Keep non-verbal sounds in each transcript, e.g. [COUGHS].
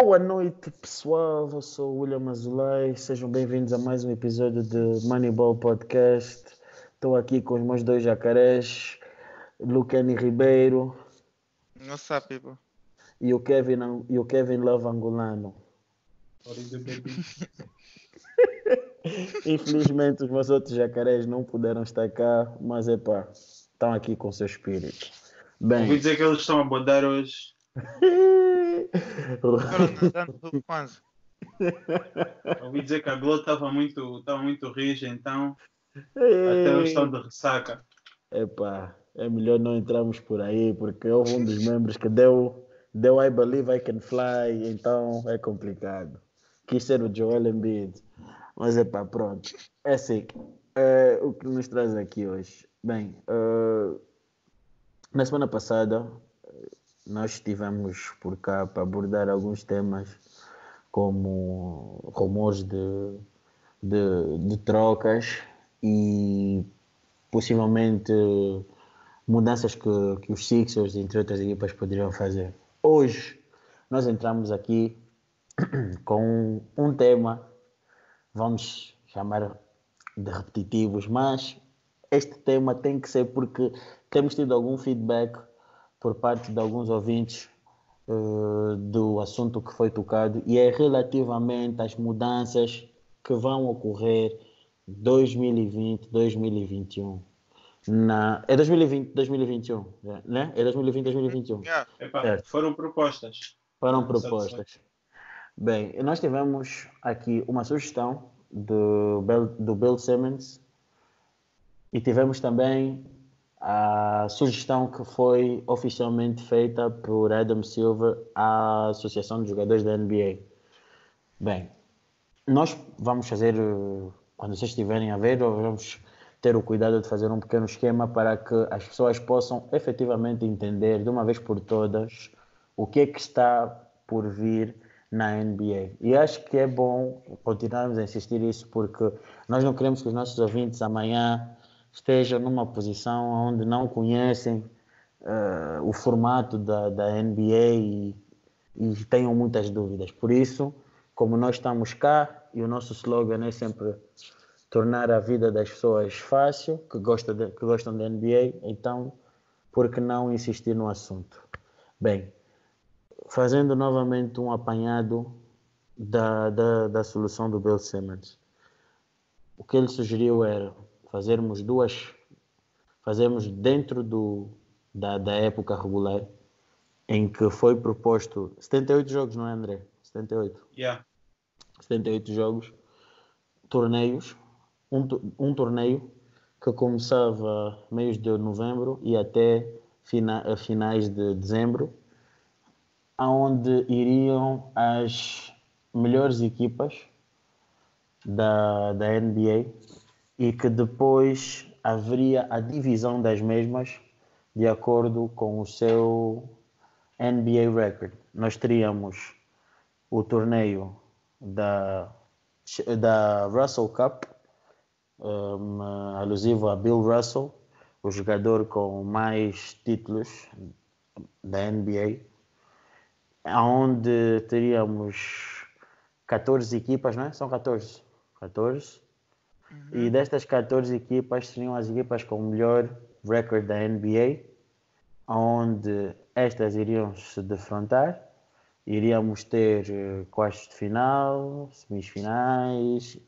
Boa noite, pessoal. Eu sou o William Azulay. Sejam bem-vindos a mais um episódio de Moneyball Podcast. Estou aqui com os meus dois jacarés, Lucani Ribeiro. What's up, people? E o Kevin, e o Kevin Love Angolano. [LAUGHS] Infelizmente, os meus outros jacarés não puderam estar cá, mas é pá, estão aqui com seu espírito. Bem. Ouvi dizer que eles estão a bodar hoje. [LAUGHS] [LAUGHS] Ouvi dizer que a Globo estava muito, estava muito rija, então até eles estão de ressaca. Epá, é melhor não entrarmos por aí, porque houve um dos membros que deu, deu I believe I can fly, então é complicado. Quis ser o Joel Embiid, mas é pá, pronto. É assim, é, o que nos traz aqui hoje. Bem, uh, na semana passada nós estivemos por cá para abordar alguns temas como rumores de, de, de trocas e possivelmente mudanças que, que os Sixers, entre outras equipas, poderiam fazer. Hoje nós entramos aqui [CLEARS THROAT] com um tema, vamos chamar de repetitivos, mas este tema tem que ser porque temos tido algum feedback por parte de alguns ouvintes uh, do assunto que foi tocado e é relativamente às mudanças que vão ocorrer 2020, 2021. Na, é 2020, 2021, né? É 2020, 2021. Yeah. Epa, foram propostas. Foram propostas. Bem, nós tivemos aqui uma sugestão do Bill, do Bill Simmons e tivemos também a sugestão que foi oficialmente feita por Adam Silver à Associação de Jogadores da NBA. Bem, nós vamos fazer, quando vocês estiverem a ver, vamos ter o cuidado de fazer um pequeno esquema para que as pessoas possam efetivamente entender de uma vez por todas o que é que está por vir na NBA. E acho que é bom continuarmos a insistir isso porque nós não queremos que os nossos ouvintes amanhã estejam numa posição onde não conhecem uh, o formato da, da NBA e, e tenham muitas dúvidas. Por isso, como nós estamos cá e o nosso slogan é sempre tornar a vida das pessoas fácil, que gostam de, que gostam da NBA, então por que não insistir no assunto? Bem, fazendo novamente um apanhado da, da, da solução do Bill Simmons. O que ele sugeriu era fazermos duas, fazermos dentro do, da, da época regular, em que foi proposto 78 jogos, não é, André? 78. Yeah. 78 jogos, torneios, um, um torneio que começava meios de novembro e até fina, finais de dezembro, aonde iriam as melhores equipas da, da NBA e que depois haveria a divisão das mesmas de acordo com o seu NBA record. Nós teríamos o torneio da, da Russell Cup, um, alusivo a Bill Russell, o jogador com mais títulos da NBA, onde teríamos 14 equipas, não é? São 14. 14 Uhum. E destas 14 equipas seriam as equipas com o melhor recorde da NBA, onde estas iriam se defrontar. Iríamos ter uh, quartos de final, semifinais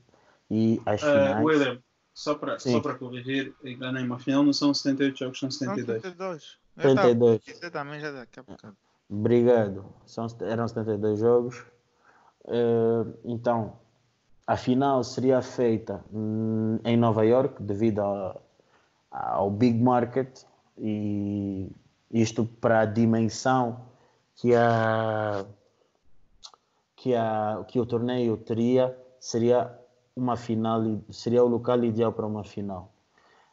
e as eh, finais. Uh, William, só para, só para corrigir, enganei-me, afinal não são 78 jogos, são 72. 72. 72. Você também já daqui a pouco. Obrigado. São, eram 72 jogos. Uh, então, a final seria feita hum, em Nova York devido ao, big market e isto para a dimensão que a que a que o torneio teria seria uma final seria o local ideal para uma final.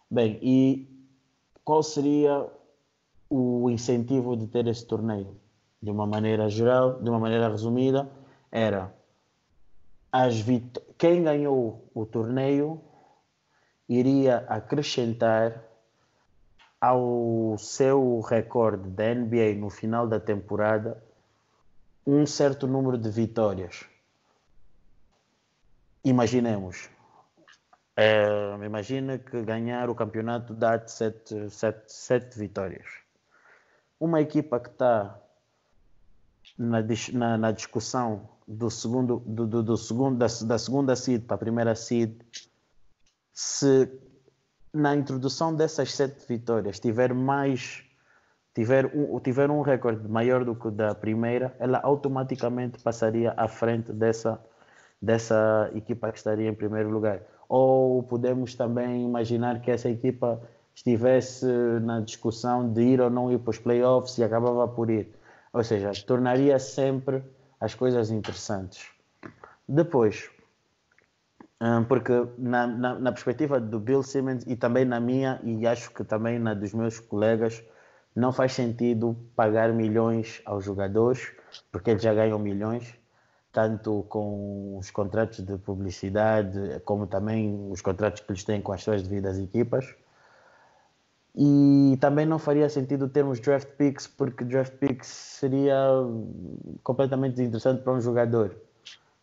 Bem e qual seria o incentivo de ter esse torneio? De uma maneira geral de uma maneira resumida era as vit quem ganhou o torneio iria acrescentar ao seu recorde da NBA no final da temporada um certo número de vitórias. Imaginemos. É, imagina que ganhar o campeonato dá-te sete, sete, sete vitórias. Uma equipa que está na, na, na, discussão do segundo, do, do, do segundo da, da, segunda seed para a primeira seed, se na introdução dessas sete vitórias tiver mais tiver um, tiver um recorde maior do que o da primeira, ela automaticamente passaria à frente dessa, dessa equipa que estaria em primeiro lugar. Ou podemos também imaginar que essa equipa estivesse na discussão de ir ou não ir para os playoffs e acabava por ir. Ou seja, tornaria sempre as coisas interessantes. Depois, hum, porque na, na, na perspectiva do Bill Simmons e também na minha, e acho que também na dos meus colegas, não faz sentido pagar milhões aos jogadores, porque eles já ganham milhões, tanto com os contratos de publicidade, como também os contratos que eles têm com as suas devidas equipas. E também não faria sentido termos draft picks, porque draft picks seria completamente desinteressante para um jogador,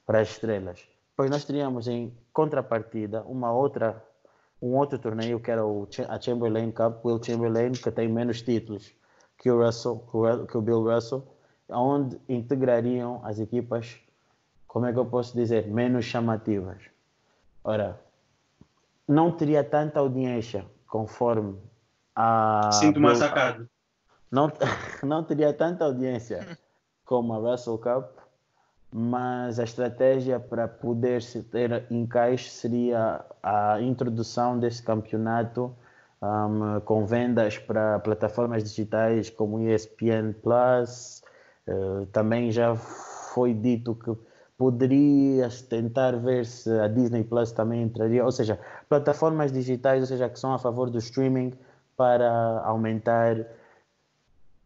para as estrelas. Pois nós teríamos em contrapartida uma outra um outro torneio que era o, a Chamberlain Cup, Will Chamberlain, que tem menos títulos que o, Russell, que o Bill Russell, onde integrariam as equipas, como é que eu posso dizer, menos chamativas. Ora, não teria tanta audiência conforme a. Sinto mais sacado. Não, [LAUGHS] não teria tanta audiência como a Russell Cup, mas a estratégia para poder se ter encaixe seria a introdução desse campeonato um, com vendas para plataformas digitais como ESPN Plus. Uh, também já foi dito que poderia tentar ver se a Disney Plus também entraria, ou seja, plataformas digitais, ou seja, que são a favor do streaming para aumentar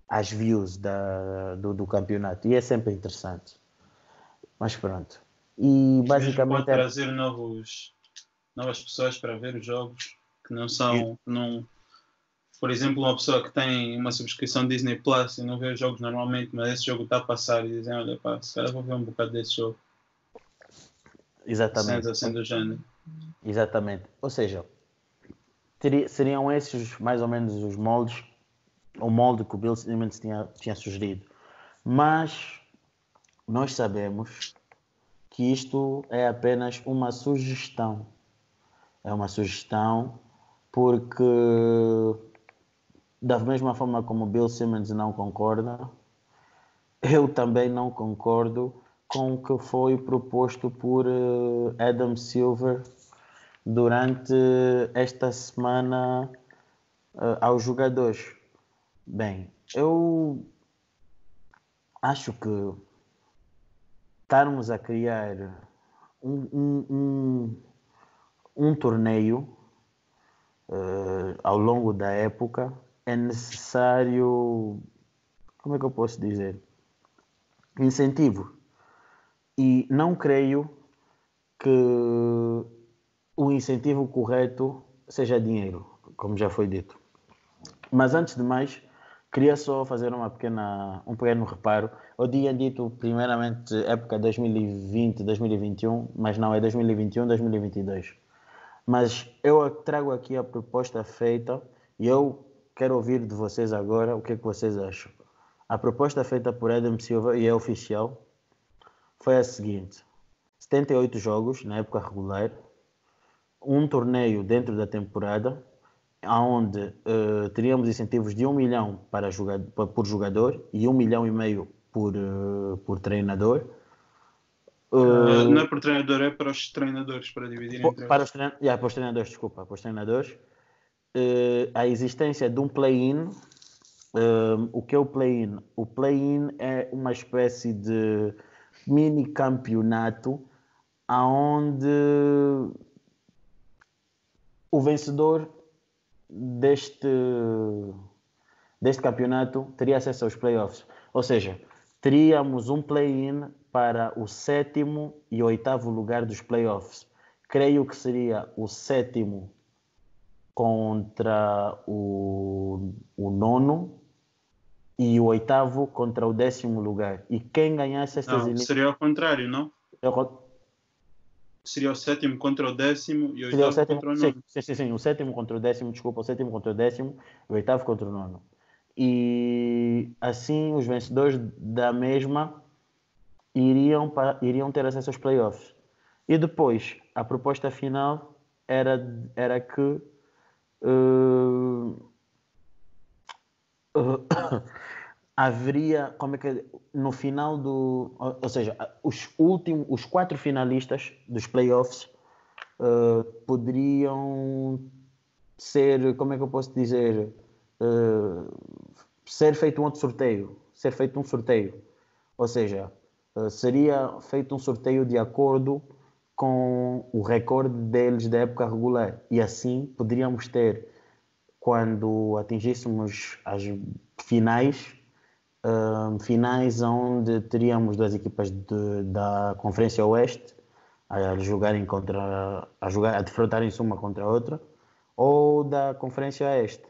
as views da, do, do campeonato. E é sempre interessante. Mas pronto. E basicamente. Pode é trazer novos, novas pessoas para ver os jogos que não são. Não, por exemplo, uma pessoa que tem uma subscrição Disney Plus e não vê os jogos normalmente, mas esse jogo está a passar e dizem: Olha, pá, se calhar vou ver um bocado desse jogo. Exatamente. Assim do género. Exatamente. Ou seja, teria, seriam esses mais ou menos os moldes, o molde que o Bill Simmons tinha, tinha sugerido. Mas nós sabemos que isto é apenas uma sugestão. É uma sugestão porque, da mesma forma como Bill Simmons não concorda, eu também não concordo com o que foi proposto por eh, Adam Silver durante esta semana uh, aos jogadores. Bem, eu acho que estarmos a criar um, um, um, um torneio uh, ao longo da época, é necessário, como é que eu posso dizer? Incentivo. E não creio que o incentivo correto seja dinheiro, como já foi dito. Mas antes de mais, Queria só fazer uma pequena, um pequeno reparo. Eu tinha dito primeiramente época 2020, 2021, mas não, é 2021, 2022. Mas eu trago aqui a proposta feita e eu quero ouvir de vocês agora o que, é que vocês acham. A proposta feita por Adam Silva e é oficial foi a seguinte: 78 jogos na época regular, um torneio dentro da temporada onde uh, teríamos incentivos de 1 milhão para jogador, por jogador e 1 milhão e meio por, uh, por treinador. Uh, não é por treinador, é para os treinadores, para dividir entre para os, trein yeah, para os treinadores, desculpa, para os treinadores. a existência de um play-in. o que é o play-in? O play-in é uma espécie de mini campeonato onde o vencedor deste, deste campeonato teria acesso aos playoffs. Ou seja, teríamos um play-in para o sétimo e oitavo lugar dos playoffs. Creio que seria o sétimo contra o, o nono e o oitavo contra o décimo lugar. E quem ganhasse estas Não, eliminatórias. seria ao contrário, não? Seria o sétimo contra o décimo e o oitavo sétimo, contra o nono. sim, sim, sim, o sétimo contra o décimo, desculpa, o sétimo contra o décimo, o oitavo contra o nono. E assim os vencedores da mesma iriam, pa- iriam ter acesso aos playoffs. E depois, a proposta final era, era que eh, [COUGHS] eh, haveria, como é que é? no final do, ou, seja, os últimos, os quatro finalistas dos playoffs eh, poderiam ser, como é que eu posso dizer, eh, ser feito um outro sorteio, ser feito um sorteio, ou seja, eh, seria feito um sorteio de acordo com o recorde deles da época regular e assim poderíamos ter quando atingíssemos as finais hum, finais onde teríamos duas equipas de- da Conferência Oeste a jogarem contra a jogar a defrontarem-se uma contra a outra ou da Conferência Oeste.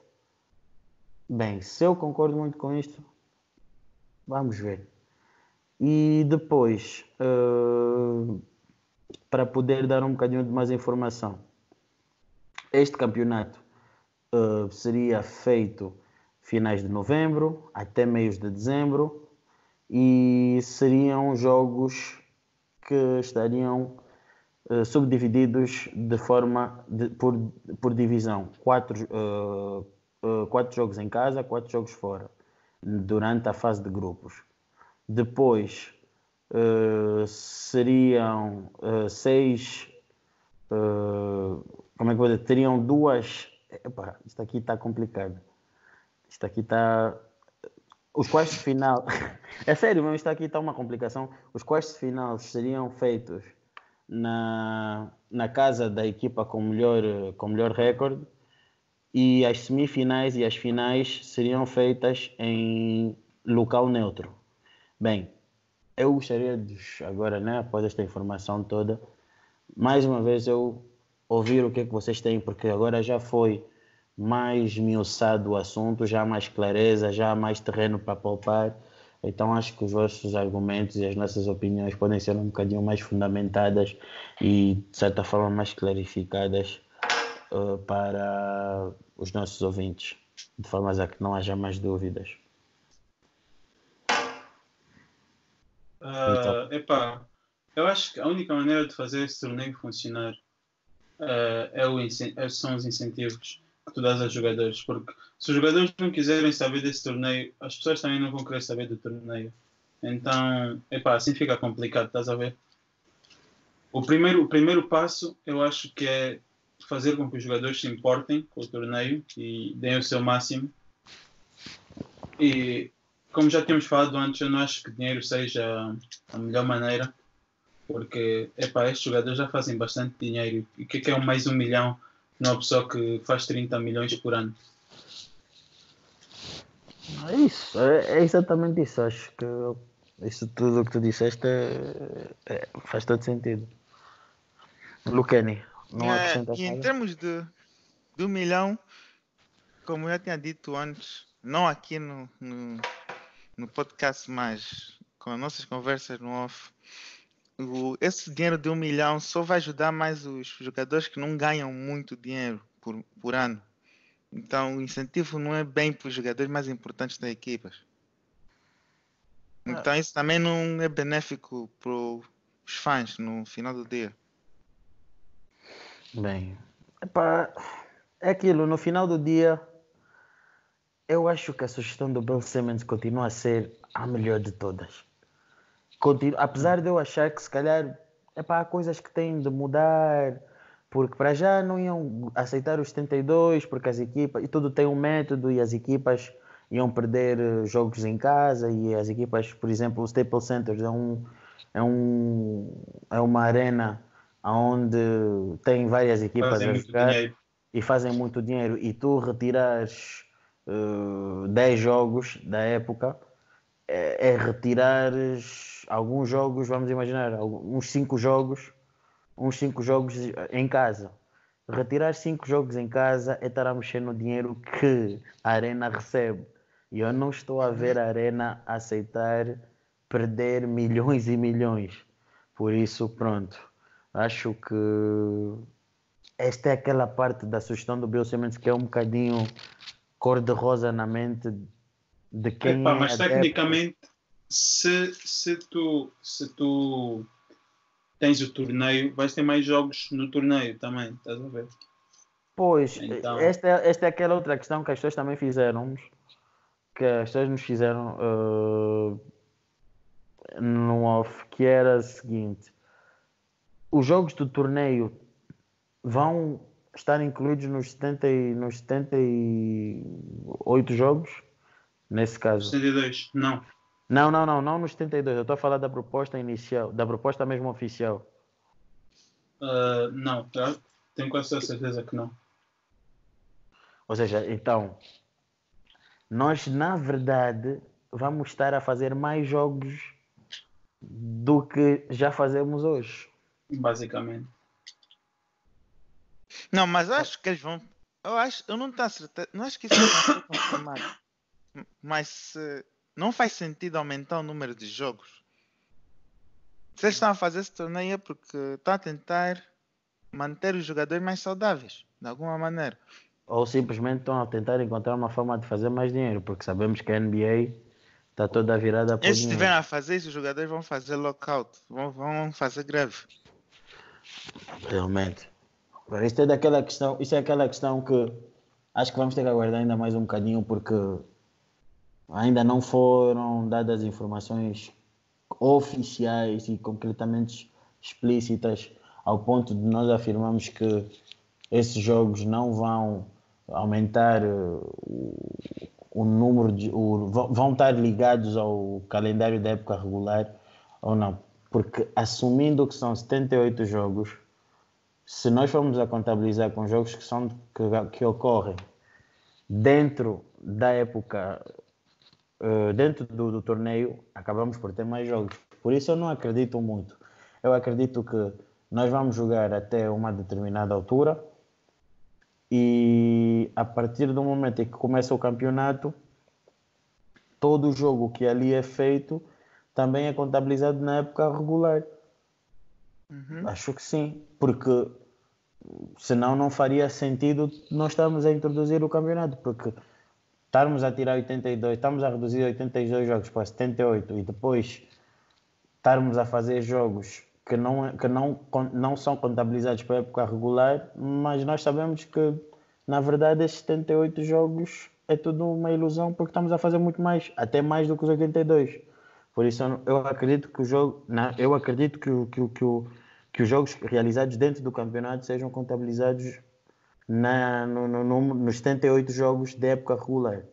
Bem, se eu concordo muito com isto, vamos ver. E depois, eh, para poder dar um bocadinho de mais informação, este campeonato eh, seria feito finais de novembro até meios de dezembro e seriam jogos que estariam eh, subdivididos de forma de- por, por divisão. Quatro, eh, eh, quatro jogos em casa, quatro jogos fora, durante a fase de grupos. Depois seriam seis. como é que vou dizer? Teriam duas. Epá, isto aqui está complicado. Isto aqui está. Os quartos de final. [LAUGHS] é sério, mesmo isto aqui está uma complicação. Os quartos de final seriam feitos na, na casa da equipa com melhor, com melhor recorde e as semifinais e as finais seriam feitas em local neutro. Bem, eu gostaria de, agora, né, após esta informação toda, mais uma vez eu ouvir o que é que vocês têm, porque agora já foi mais miuçado o assunto, já há mais clareza, já há mais terreno para palpar. Então acho que os vossos argumentos e as nossas opiniões podem ser um bocadinho mais fundamentadas e de certa forma mais clarificadas eh, para os nossos ouvintes, de forma a que não haja mais dúvidas. Ah, epá, eu acho que a única maneira de fazer esse torneio funcionar ah, é o são os incentivos tu dás aos jogadores, porque se os jogadores não quiserem saber desse torneio, as pessoas também não vão querer saber do torneio. Então, epá, assim fica complicado, estás a ver? O primeiro, o primeiro passo, eu acho que é fazer com que os jogadores se importem com o torneio e deem o seu máximo. E como já tínhamos falado antes, eu não acho que dinheiro seja a melhor maneira, porque epá, estes jogadores já fazem bastante dinheiro. E o que é é mais um milhão numa pessoa que faz 30 milhões por ano? É isso, é, é exatamente isso. Acho que isso tudo o que tu disseste é- é- faz todo sentido. Lucani, não É, acrescentas e em nada? termos de, de um milhão, como eu já tinha dito antes, não aqui no, no, no podcast, mas com as nossas conversas no off, o, esse dinheiro de um milhão só vai ajudar mais os jogadores que não ganham muito dinheiro por, por ano. Então o incentivo não é bem para os jogadores mais importantes das equipas. Então isso também não é benéfico para os fãs no final do dia. Bem, epá, é aquilo, no final do dia, eu acho que a sugestão do Bill Simmons continua a ser a melhor de todas. Continu- apesar de eu achar que se calhar epá, há coisas que têm de mudar, porque para já não iam aceitar os 72, porque as equipas, e tudo tem um método e as equipas iam perder eh, jogos em casa e as equipas, por exemplo, o Staples Center é um é um é uma arena onde tem várias equipas Fazem a jogar e fazem muito dinheiro. E tu retirares eh, 10 jogos da época é, é retirares alguns jogos, vamos imaginar, uns 5 jogos, uns 5 jogos em casa. Retirar 5 jogos em casa é estar a mexer no dinheiro que a arena recebe. E eu não estou a ver a Arena aceitar perder milhões e milhões. Por isso, pronto. Acho que esta é aquela parte da sugestão do Bill Simmons que é um bocadinho cor-de-rosa na mente de quem Epá, é mas adepto. tecnicamente, se, se, tu, se tu tens o torneio, vais ter mais jogos no torneio também, estás a ver? Pois, Então- esta, é- esta é aquela outra questão que as pessoas também fizeram que as pessoas nos fizeram eh, no off, que era a seguinte: os jogos do torneio vão estar incluídos nos, 70, e- nos 78 jogos, nesse caso. 72, não. Não, não, não, não nos 72. Eu estou a falar da proposta inicial, da proposta mesmo oficial. Ah, não, tá? tenho quase a certeza que não. Ou seja, então, nós na verdade vamos estar a fazer mais jogos do que já fazemos hoje. Basicamente. Não, mas acho que eles vão. Eu acho, eu não tenho certeza. Não acho que isso vai confirmado. Mas eh, não faz sentido aumentar o número de jogos. Se eles estão a fazer esse torneio é porque estão a tentar manter os jogadores mais saudáveis, de alguma maneira. Ou simplesmente estão a tentar encontrar uma forma de fazer mais dinheiro, porque sabemos que a NBA está toda virada para dinheiro. estiverem a fazer isso, os jogadores vão fazer lockout, vão, vão fazer greve. Realmente. Agora, isto é daquela questão, isso é aquela questão que acho que vamos ter que aguardar ainda mais um bocadinho porque ainda não foram dadas informações oficiais e concretamente explícitas ao ponto de nós afirmarmos que esses jogos não vão aumentar eh, o, o número de o, vão estar ligados ao calendário da época regular ou não. Porque assumindo que são 78 jogos se nós formos a contabilizar com jogos que são que, que ocorrem dentro da época eh, dentro do, do torneio acabamos por ter mais jogos. Por isso eu não acredito muito. Eu acredito que nós vamos jogar até uma determinada altura e a partir do momento em que começa o campeonato todo jogo que ali é feito também é contabilizado na época regular. Uhum. Acho que sim, porque senão não faria sentido nós estarmos a introduzir o campeonato, porque estarmos a tirar 82, estamos a reduzir 82 jogos para 78 e depois estarmos a fazer jogos que não, que não, não são contabilizados para a época regular, mas nós sabemos que na verdade esses 78 jogos é tudo uma ilusão porque estamos a fazer muito mais, até mais do que os 82. Por isso eu, acredito que o jogo, não, eu acredito que, que, que, que os jogos realizados dentro do campeonato sejam contabilizados na, no, no, no- nos 78 jogos da época regular.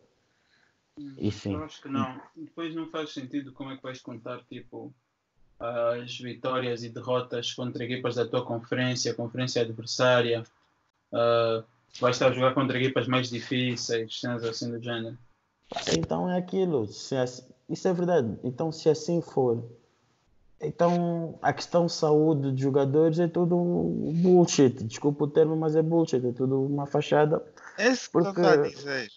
E sim. Eu acho que não. Depois não faz sentido como é que vais contar tipo as vitórias e derrotas contra equipas da tua conferência, conferência adversária. ah, vais estar a jogar contra equipas mais difíceis, cenas assim do género. Então é aquilo. Se é- isso é verdade. Então, se assim for, então a questão saúde de jogadores é tudo bullshit. Desculpa o termo, mas é bullshit. É tudo uma fachada. Que eu Porque- estou a dizer.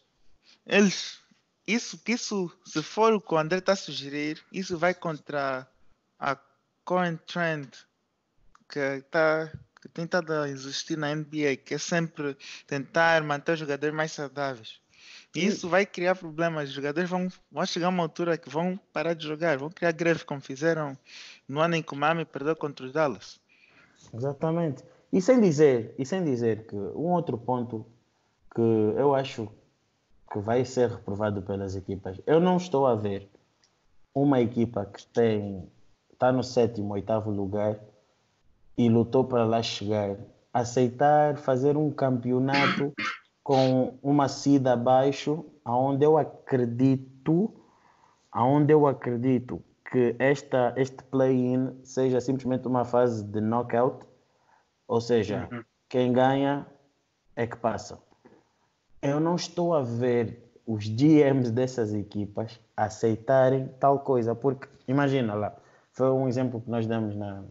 Eles, isso, que isso, se for o que o André está a sugerir, isso vai contra a current trend que, tá, que tem estado a existir na NBA, que é sempre tentar manter os jogadores mais saudáveis. E isso vai criar problemas. Os jogadores vão, vão chegar a uma altura que vão parar de jogar, vão criar greve, como fizeram no ano em que o Miami perdeu contra os Dallas. Exatamente. E sem dizer, e sem dizer que um outro ponto que eu acho que vai ser reprovado pelas equipas, eu não estou a ver uma equipa que tem está no sétimo, oitavo lugar e lutou para lá chegar, aceitar fazer um campeonato com uma sida abaixo, aonde eu acredito, aonde eu acredito que esta, este play-in seja simplesmente uma fase de knockout, ou seja, Uhum. quem ganha é que passa. Eu não estou a ver os GMs dessas equipas aceitarem tal coisa, porque imagina lá, foi um exemplo que nós demos na,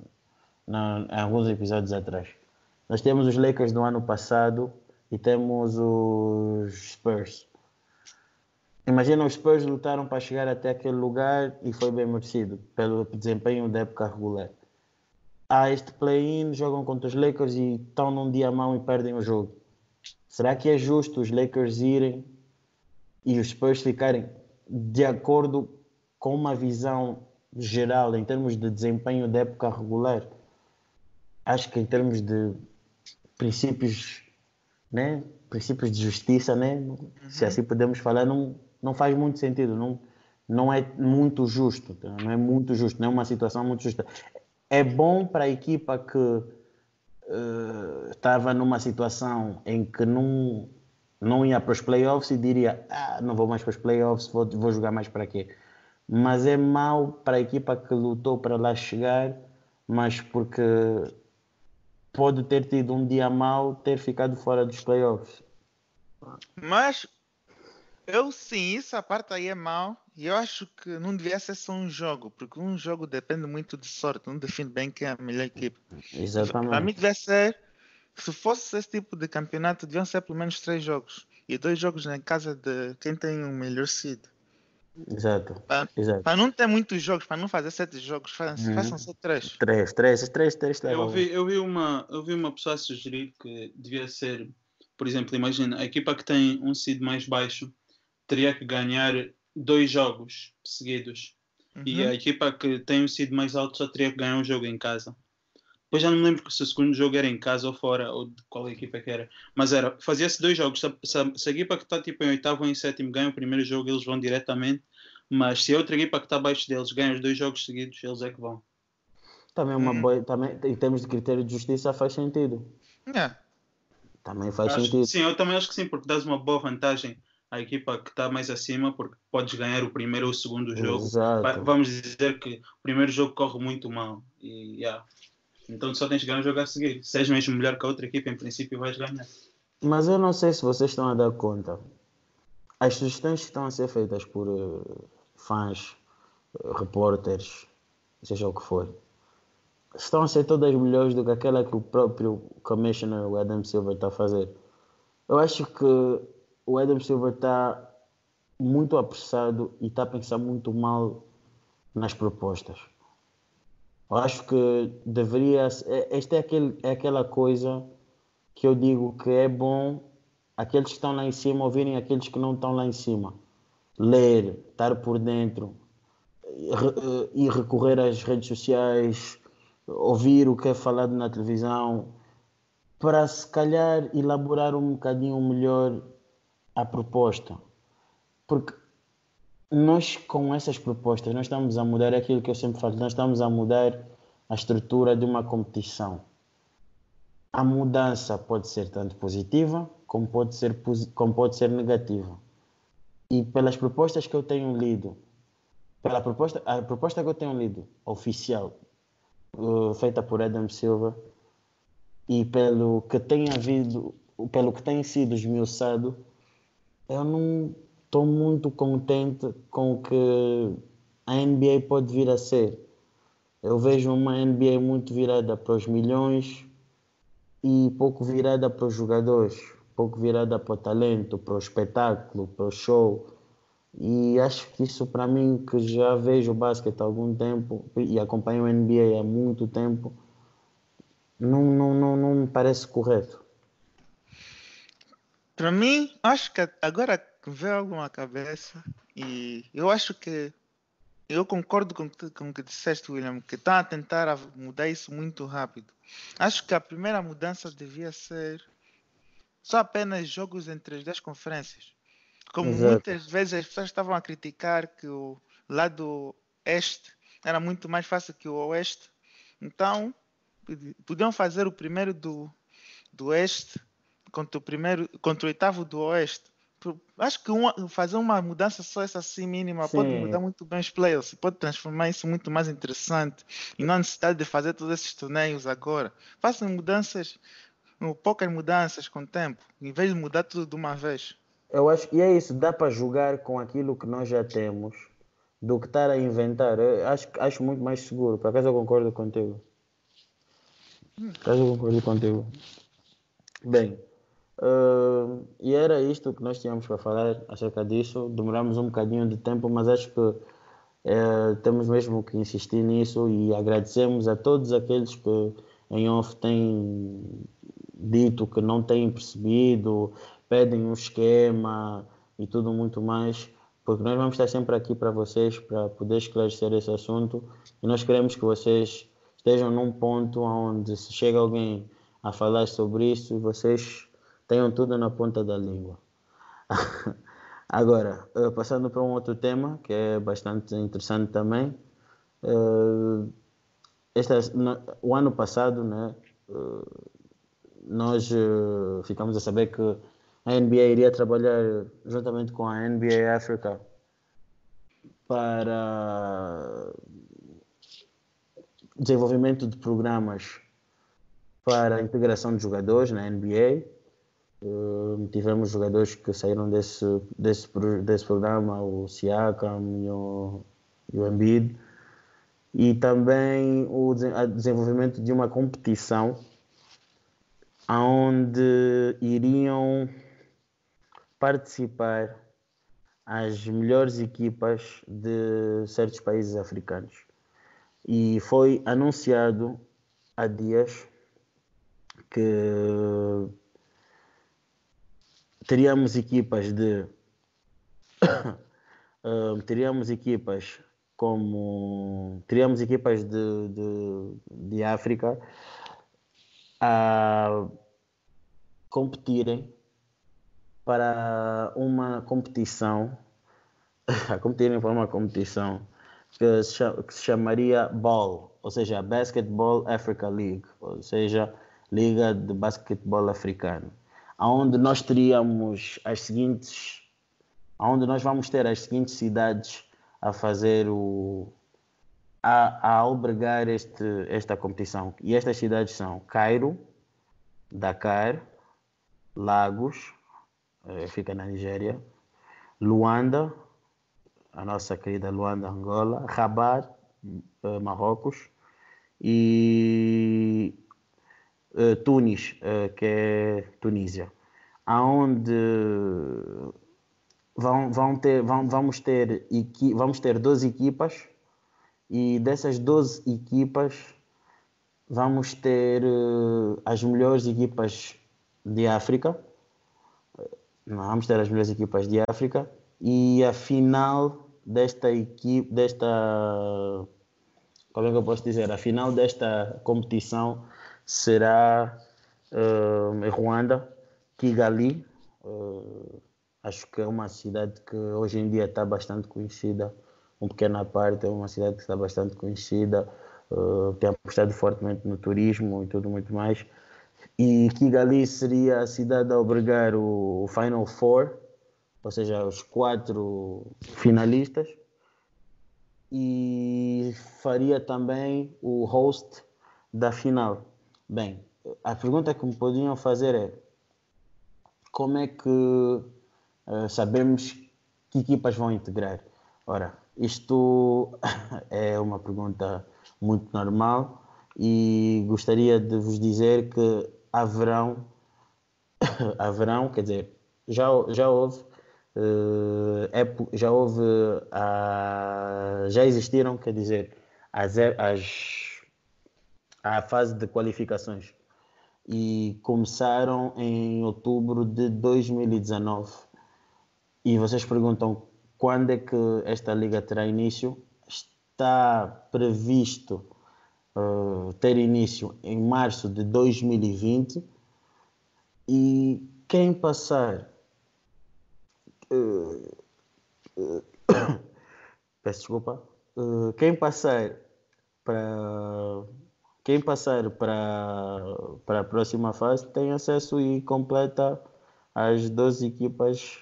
na, em alguns episódios atrás. Nós temos os Lakers do ano passado e temos os Spurs. Imagina os Spurs lutaram para chegar até aquele lugar e foi bem merecido pelo desempenho da época regular. Há este play-in, jogam contra os Lakers e estão num dia mau e perdem o jogo. Será que é justo os Lakers irem e os Spurs ficarem de acordo com uma visão geral em termos de desempenho da época regular? Acho que em termos de princípios, né? princípios de justiça, né? Uhum. se assim podemos falar, não, não faz muito sentido, não, não é muito justo, tá? não é muito justo, não é uma situação muito justa. É bom para a equipa que uh, estava numa situação em que não, não ia para os playoffs e diria, ah, não vou mais para os playoffs, vou, vou jogar mais para quê? Mas é mau para a equipa que lutou para lá chegar, mas porque pode ter tido um dia mau, ter ficado fora dos playoffs. Mas eu sim, essa parte aí é mal. E eu acho que não devia ser só um jogo, porque um jogo depende muito de sorte, não define bem quem é a melhor equipe. Exatamente. Para mim devia ser, se fosse esse tipo de campeonato, deviam ser pelo menos três jogos. E dois jogos na casa de quem tem um melhor seed. Exato. Para, Exato. para não ter muitos jogos, para não fazer sete jogos, façam, uhum. façam só três. Três, três, três, três. três eu, vi, eu, vi uma, eu vi uma pessoa sugerir que devia ser, por exemplo, imagina, a equipa que tem um seed mais baixo teria que ganhar dois jogos seguidos. Uhum. E a equipa que tem o seed mais alto só teria que ganhar um jogo em casa. Depois já não me lembro se o segundo jogo era em casa ou fora, ou de qual equipa que era. Mas era, fazia-se dois jogos. Se, se, se, a equipa que está tipo, em oitavo ou em sétimo ganha o primeiro jogo, eles vão diretamente. Mas se a outra equipa que está abaixo deles ganha os dois jogos seguidos, eles é que vão. Também uma hum. boa, também, em termos de critério de justiça faz sentido. É. Também faz acho, sentido. Sim, eu também acho que sim, porque dás uma boa vantagem a equipa que está mais acima, porque podes ganhar o primeiro ou o segundo jogo. Exato. Vamos dizer que o primeiro jogo corre muito mal. E, yeah. Então só tens o jogo a seguir. Se és mesmo melhor que a outra equipa, em princípio vais ganhar. Mas eu não sei se vocês estão a dar conta. As sugestões que estão a ser feitas por uh, fãs, uh, repórteres, seja o que for, estão a ser todas melhores do que aquela que o próprio Commissioner, o Adam Silver, está a fazer. Eu acho que o Adam Silver está muito apressado e está a pensar muito mal nas propostas. Eu acho que deveria. É, esta é, aquele, é aquela coisa que eu digo que é bom aqueles que estão lá em cima ouvirem aqueles que não estão lá em cima. Ler, estar por dentro e recorrer às redes sociais, ouvir o que é falado na televisão, para se calhar elaborar um bocadinho melhor a proposta. Porque nós, com essas propostas, nós estamos a mudar aquilo que eu sempre falo, nós estamos a mudar a estrutura de uma competição. A mudança pode ser tanto positiva como pode ser, como pode ser negativa. E pelas propostas que eu tenho lido, pela proposta, a proposta que eu tenho lido, oficial, uh, feita por Adam Silva, e pelo que tem havido, pelo que tem sido esmiuçado, eu não estou muito contente com o que a NBA pode vir a ser. Eu vejo uma NBA muito virada para os milhões e pouco virada para os jogadores, pouco virada para o talento, para o espetáculo, para o show. E acho que isso para mim, que já vejo o basquete há algum tempo e acompanho a NBA há muito tempo, não, não, não, não me parece correto. Para mim, acho que agora veio algo na cabeça e eu acho que eu concordo com, com o que disseste, William, que está a tentar mudar isso muito rápido. Acho que a primeira mudança devia ser só apenas jogos entre as 10 conferências. Como Exato. muitas vezes as pessoas estavam a criticar que o lado este era muito mais fácil que o oeste. Então, podiam fazer o primeiro do, do oeste contra o primeiro, contra o oitavo do Oeste. Acho que uma, fazer uma mudança só essa assim mínima Sim. pode mudar muito bem os playoffs, pode transformar isso muito mais interessante e não há necessidade de fazer todos esses torneios agora. Façam mudanças, poucas mudanças com o tempo, em vez de mudar tudo de uma vez. Eu acho que é isso, dá para jogar com aquilo que nós já temos do que estar a inventar. Eu acho, acho muito mais seguro. Por acaso eu concordo contigo. Por acaso eu concordo contigo. Bem, Uh, e era isto que nós tínhamos para falar acerca disso. Demoramos um bocadinho de tempo, mas acho que uh, temos mesmo que insistir nisso e agradecemos a todos aqueles que em off têm dito que não têm percebido, pedem um esquema e tudo muito mais, porque nós vamos estar sempre aqui para vocês para poder esclarecer esse assunto e nós queremos que vocês estejam num ponto onde se chega alguém a falar sobre isso e vocês tenham tudo na ponta da língua. [LAUGHS] Agora, eh, passando para um outro tema que é bastante interessante também. Eh, este, o ano passado, né, eh, nós ficamos a saber que a NBA iria trabalhar juntamente com a NBA Africa para desenvolvimento de programas para a integração de jogadores na NBA Uh, tivemos jogadores que saíram desse, desse, desse programa, o Siakam e o, e o Embiid, e também o desenvolvimento de uma competição onde iriam participar as melhores equipas de certos países africanos. E foi anunciado há dias que teríamos equipas de uh, [COUGHS] teríamos equipas como teríamos equipas de, de, de África a competirem para uma competição [LAUGHS] a competirem para uma competição que se, que se chamaria BAL, ou seja, Basketball Africa League, ou seja, Liga de Basquetebol Africano onde nós teríamos as seguintes, onde nós vamos ter as seguintes cidades a fazer o a, a albergar este, esta competição. E estas cidades são Cairo, Dakar, Lagos, eh, fica na Nigéria, Luanda, a nossa querida Luanda, Angola, Rabat, eh, Marrocos e uh, Tunis, uh, que é Tunísia, aonde vão, vão ter, vão, vamos, ter equi, vamos ter 12 equipas e dessas 12 equipas vamos ter uh, as melhores equipas de África. Vamos ter as melhores equipas de África e a final desta equipe, desta como é que eu posso dizer, a final desta competição será uh, em Ruanda, Kigali. Uh, acho que é uma cidade que hoje em dia está bastante conhecida, uma pequena parte, é uma cidade que está bastante conhecida, uh, tem apostado fortemente no turismo e tudo muito mais. E Kigali seria a cidade a albergar o, o Final Four, ou seja, os quatro finalistas, e faria também o host da final. Bem, a pergunta que me podiam fazer é como é que uh, sabemos que equipas vão integrar? Ora, isto [LAUGHS] é uma pergunta muito normal e gostaria de vos dizer que haverão, [COUGHS] haverão quer dizer, já, já houve, uh, já houve, uh, já existiram, quer dizer, as, as à fase de qualificações e começaram em outubro de 2019. E vocês perguntam quando é que esta liga terá início? Está previsto uh, ter início em março de 2020 e quem passar uh, uh, [COUGHS] peço desculpa quem passar para quem passar para, para a próxima fase tem acesso e completa as 12 equipas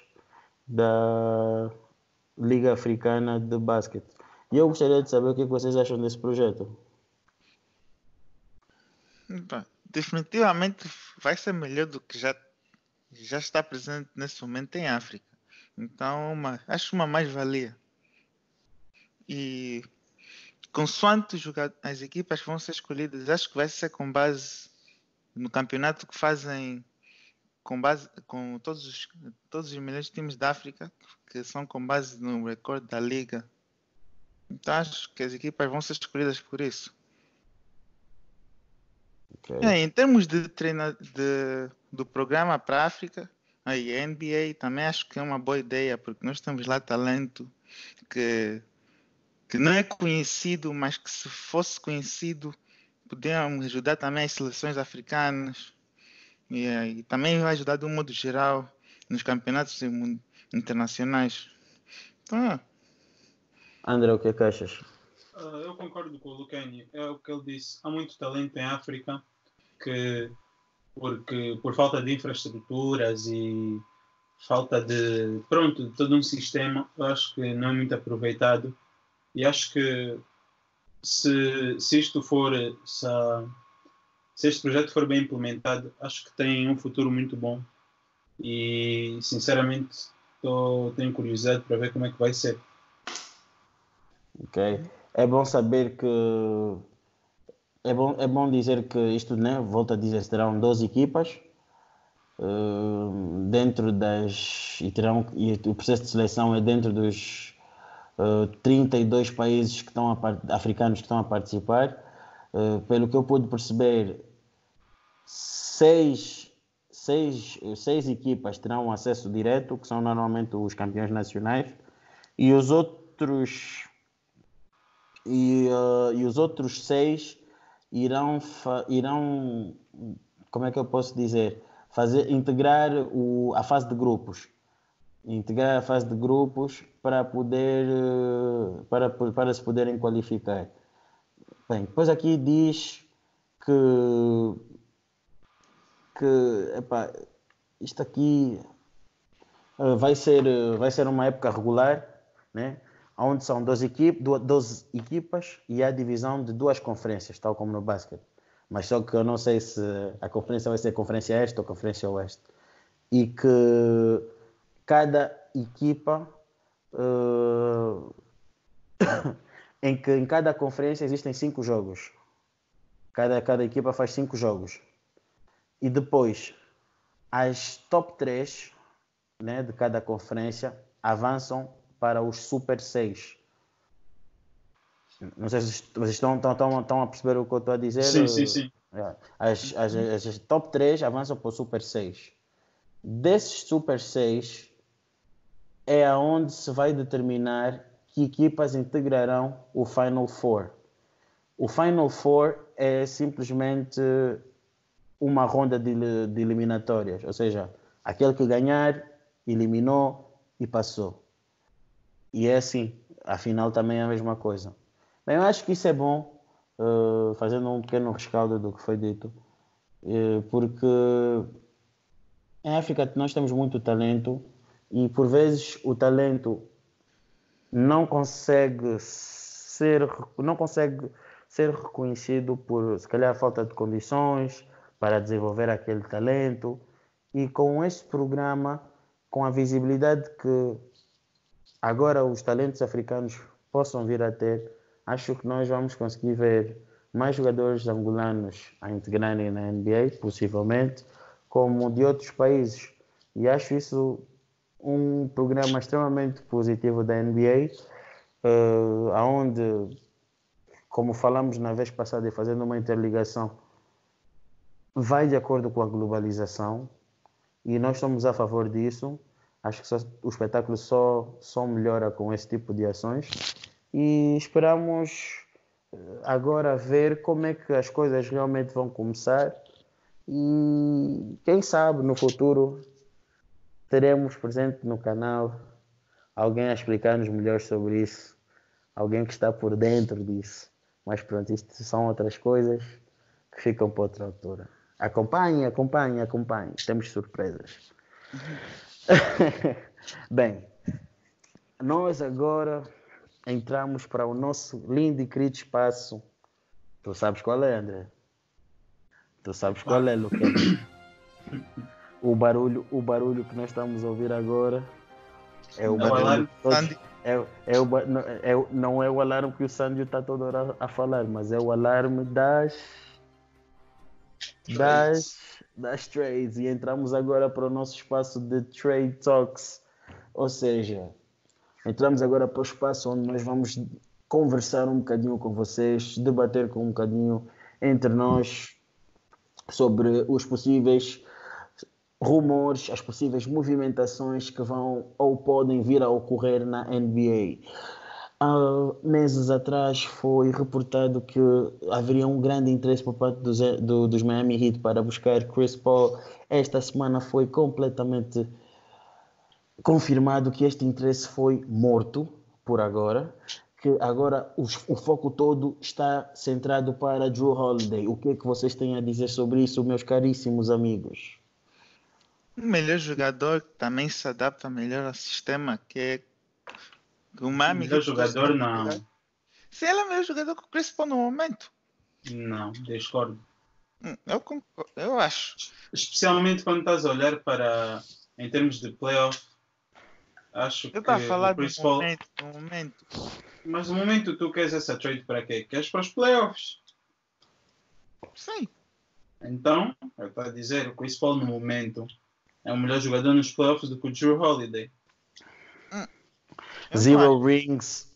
da Liga Africana de Basquete. E eu gostaria de saber o que vocês acham desse projeto. Definitivamente vai ser melhor do que já, já está presente nesse momento em África. Então, uma, acho uma mais-valia. E consoante as equipas que vão ser escolhidas, acho que vai ser com base no campeonato que fazem com base com todos os todos os melhores times da África que são com base no recorde da liga. Então acho que as equipas vão ser escolhidas por isso. Ok. É, em termos de de, do programa para a África, aí a NBA também acho que é uma boa ideia, porque nós temos lá talento que, que não é conhecido, mas que se fosse conhecido, poderiam ajudar também as seleções africanas e, eh, e também vai ajudar de um modo geral nos campeonatos internacionais. Então, é, André, o que é que achas? Ah, eu concordo com o Lucani. É o que ele disse. Há muito talento em África que, porque, por falta de infraestruturas e falta de, pronto, de todo um sistema, eu acho que não é muito aproveitado. E acho que se, se isto for, se, se este projeto for bem implementado, acho que tem um futuro muito bom. E, sinceramente, tô, tenho curiosidade para ver como é que vai ser. Ok. É bom saber que. É bom, é bom dizer que isto, né? Volto a dizer, terão 12 equipas. eh, dentro das. E, terão, e o processo de seleção é dentro dos eh, 32 países que estão a, africanos que estão a participar. Eh, pelo que eu pude perceber, seis, seis, seis equipas terão acesso direto, que são normalmente os campeões nacionais, e os outros e, eh, e os outros seis irão, irão, como é que eu posso dizer, fazer, integrar o, a fase de grupos. Integrar a fase de grupos para poder, eh, para, para se poderem qualificar. Bem, depois aqui diz que, que epá, isto aqui eh, vai ser, eh, vai ser uma época regular, né? onde são 12, equip, 12 equipas e há divisão de duas conferências, tal como no basquete. Mas só que eu não sei se a conferência vai ser Conferência Este ou Conferência Oeste. E que cada equipa, eh, [COUGHS] em que em cada conferência existem cinco jogos. Cada, cada equipa faz cinco jogos. E depois, as top 3 né, de cada conferência avançam para os Super 6. Não sei se vocês estão, estão, estão, estão a perceber o que eu estou a dizer. Sim, sim, sim. É. As, as, as top 3 avançam para o Super 6. Desses Super 6 é aonde se vai determinar que equipas integrarão o Final Four. O Final Four é simplesmente uma ronda de, de eliminatórias, ou seja, aquele que ganhar eliminou e passou. E é assim, a final também é a mesma coisa. Bem, eu acho que isso é bom, eh, fazendo um pequeno rescaldo do que foi dito, eh, porque em África nós temos muito talento e por vezes o talento não consegue ser não consegue ser reconhecido por se calhar falta de condições para desenvolver aquele talento. E com este programa com a visibilidade que agora os talentos africanos possam vir a ter acho que nós vamos conseguir ver mais jogadores angolanos a integrarem na NBA possivelmente como de outros países. E acho isso um programa extremamente positivo da NBA, eh, aonde, como falamos na vez passada, fazendo uma interligação, vai de acordo com a globalização e nós estamos a favor disso. Acho que só- o espetáculo só, só melhora com esse tipo de ações e esperamos eh, agora ver como é que as coisas realmente vão começar e quem sabe no futuro teremos presente no canal alguém a explicar-nos melhor sobre isso, alguém que está por dentro disso. Mas pronto, isto são outras coisas que ficam para outra altura. Acompanhe, acompanhe, acompanhe. Temos surpresas. [LAUGHS] Bem, nós agora entramos para o nosso lindo e querido espaço. Tu sabes qual é, André? Tu sabes qual é, Luquinha? [COUGHS] O barulho, o barulho que nós estamos a ouvir agora é o É o barulho. todos- Sandy, é, é o, não, é, o- não é o alarme que o Sandio está toda hora a falar, mas é o alarme das. das das trades e entramos agora para o nosso espaço de trade talks. Ou seja, entramos agora para o espaço onde nós vamos conversar um bocadinho com vocês, debater com um bocadinho entre nós sobre os possíveis rumores, as possíveis movimentações que vão ou podem vir a ocorrer na NBA. Há meses atrás foi reportado que haveria um grande interesse por parte dos, do, dos Miami Heat para buscar Chris Paul. Esta semana foi completamente confirmado que este interesse foi morto por agora, que agora o, o foco todo está centrado para Drew Holiday. O que é que vocês têm a dizer sobre isso, meus caríssimos amigos? O melhor jogador que também se adapta melhor ao sistema, que é o Miami. Melhor jogador, não. Se ele é o melhor jogador que o Paul no momento. Não, discordo. Hum, eu, concordo, eu acho. Especialmente quando estás a olhar para, em termos de playoff, acho eu que. Eu estava a falar do Paul... momento, do momento. Mas no momento tu queres essa trade para quê? Queres para os playoffs? Sim. Então, eu estou a dizer, o Chris Paul no momento é o melhor jogador nos playoffs do que o Drew Holiday. Zero rings.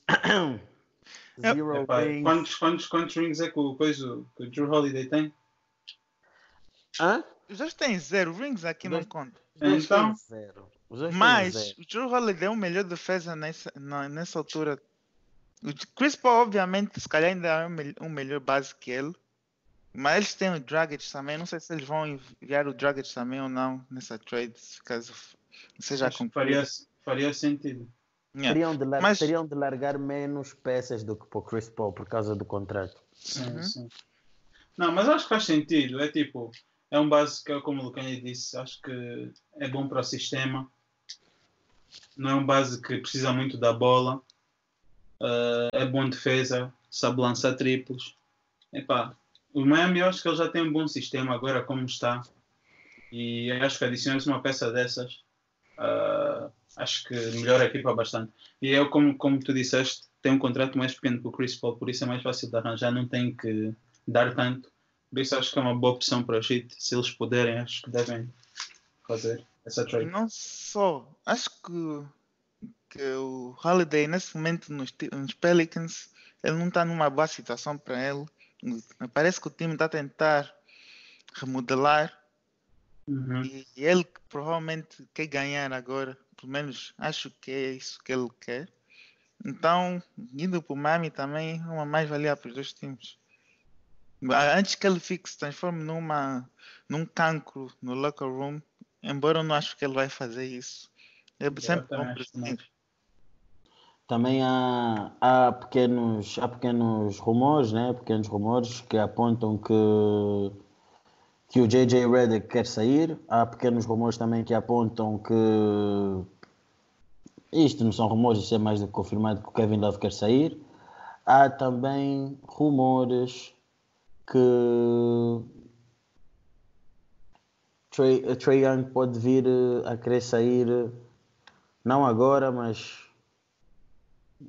Zero Epá, rings. Quantos, quantos, quantos rings é que o, coisa, que o Drew Holiday tem? Hã? Os dois têm zero rings aqui não conta. Então, mas o Drew Holiday é o melhor defesa nessa, nessa altura. O Chris Paul, obviamente, se calhar ainda é um melhor base que ele. Mas eles têm o Dragic também. Não sei se eles vão enviar o Dragic também ou não nessa trade, caso seja faria, faria sentido. Yeah. Teriam, de Mas... teriam de largar menos peças do que para o Chris Paul por causa do contrato. Sim, uhum. sim. Não, mas acho que faz sentido. É tipo, é um básico, é como o Lucani disse, acho que é bom para o sistema. Não é um base que precisa muito da bola. Uh, é bom defesa, sabe lançar triplos. Epá, o Miami eu acho que ele já tem um bom sistema agora como está. E acho que adicionar uma peça dessas uh, acho que melhora a equipa bastante. E eu, como, como tu disseste, tem um contrato mais pequeno que o Chris Paul, por isso é mais fácil de arranjar, não tem que dar tanto. Por isso acho que é uma boa opção para o Heat. Se eles puderem, acho que devem fazer essa trade. Não só, acho que, que o Holiday nesse momento nos, nos Pelicans, ele não está numa boa situação para ele Parece que o time está a tentar remodelar uhum. e ele provavelmente quer ganhar agora. Pelo menos acho que é isso que ele quer. Então, indo para o Miami também é uma mais-valia para os dois times. Antes que ele fique se transforme numa, num cancro no locker room, embora eu não acho que ele vai fazer isso. É sempre bom para os times. Também há, há, pequenos, há pequenos rumores, né? pequenos rumores que apontam que, que o JJ Redick quer sair. Há pequenos rumores também que apontam que isto não são rumores, isso é mais do que confirmado que o Kevin Love quer sair. Há também rumores que Trey, Trey Young pode vir a querer sair, não agora, mas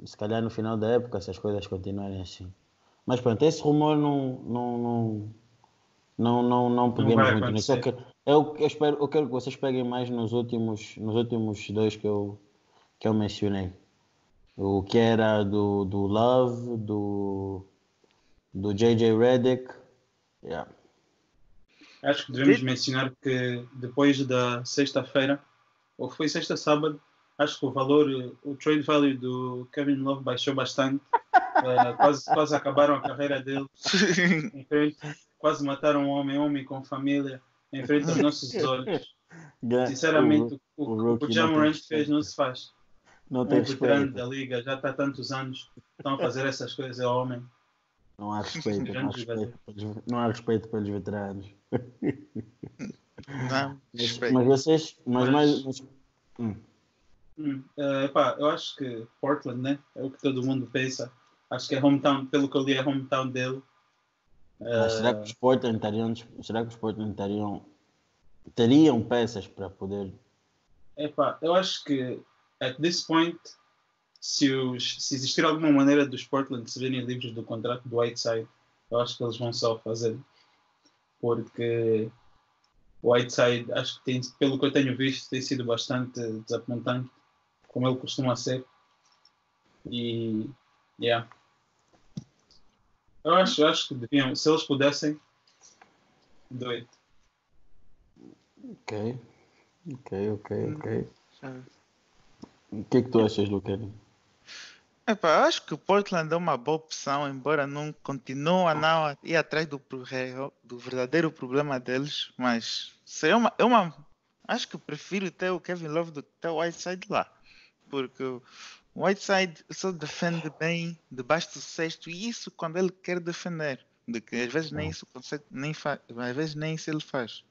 se calhar no final da época, se as coisas continuarem assim. Mas pronto, esse rumor não, não, não, não, não, não peguemos muito nisso. Eu, eu, eu, espero, eu quero que vocês peguem mais nos últimos, nos últimos dois que eu, que eu mencionei. O que era do, do Love, do, do JJ Redick. Yeah. Acho que devemos mencionar que depois da sexta-feira, ou foi sexta sábado, acho que o valor, o trade value do Kevin Love baixou bastante. uh, [LAUGHS] quase, quase acabaram a carreira dele. Em frente, quase mataram um homem, homem com família, em frente aos nossos olhos. Sinceramente, o, o, o, o Jamorant fez não se faz. Não tem um veterano da liga, já está há tantos anos, estão a fazer essas coisas, é homem. Não há respeito, não há respeito, não há respeito pelos veteranos. Não, [LAUGHS] mas, mas vocês, mas, mas mais. Mas, hum. Hum, uh, epá, eu acho que Portland, né? É o que todo mundo pensa. Acho que é hometown, pelo que eu li, é hometown dele. Uh, será que os Portland teriam, será que os Portland teriam, teriam peças para poder? Epá, eu acho que at this point, se, os, se existir alguma maneira dos Portland se verem livres do contrato do Whiteside, eu acho que eles vão só fazer. Porque Whiteside, acho que tem, pelo que eu tenho visto, tem sido bastante desapontante, como ele costuma ser. E, yeah. Eu acho, eu acho que deviam, se eles pudessem, do it. Ok. Ok, ok, ok. O que é que tu achas, Luquinha? Epá, acho que o Portland é uma boa opção, embora não continue a não ir atrás do, do verdadeiro problema deles, mas seria uma, é uma. Acho que prefiro ter o Kevin Love do que ter o Whiteside lá. Porque o Whiteside só defende bem debaixo do sexto, e isso quando ele quer defender. De que às vezes nem isso consegue, nem faz, às vezes nem isso ele faz.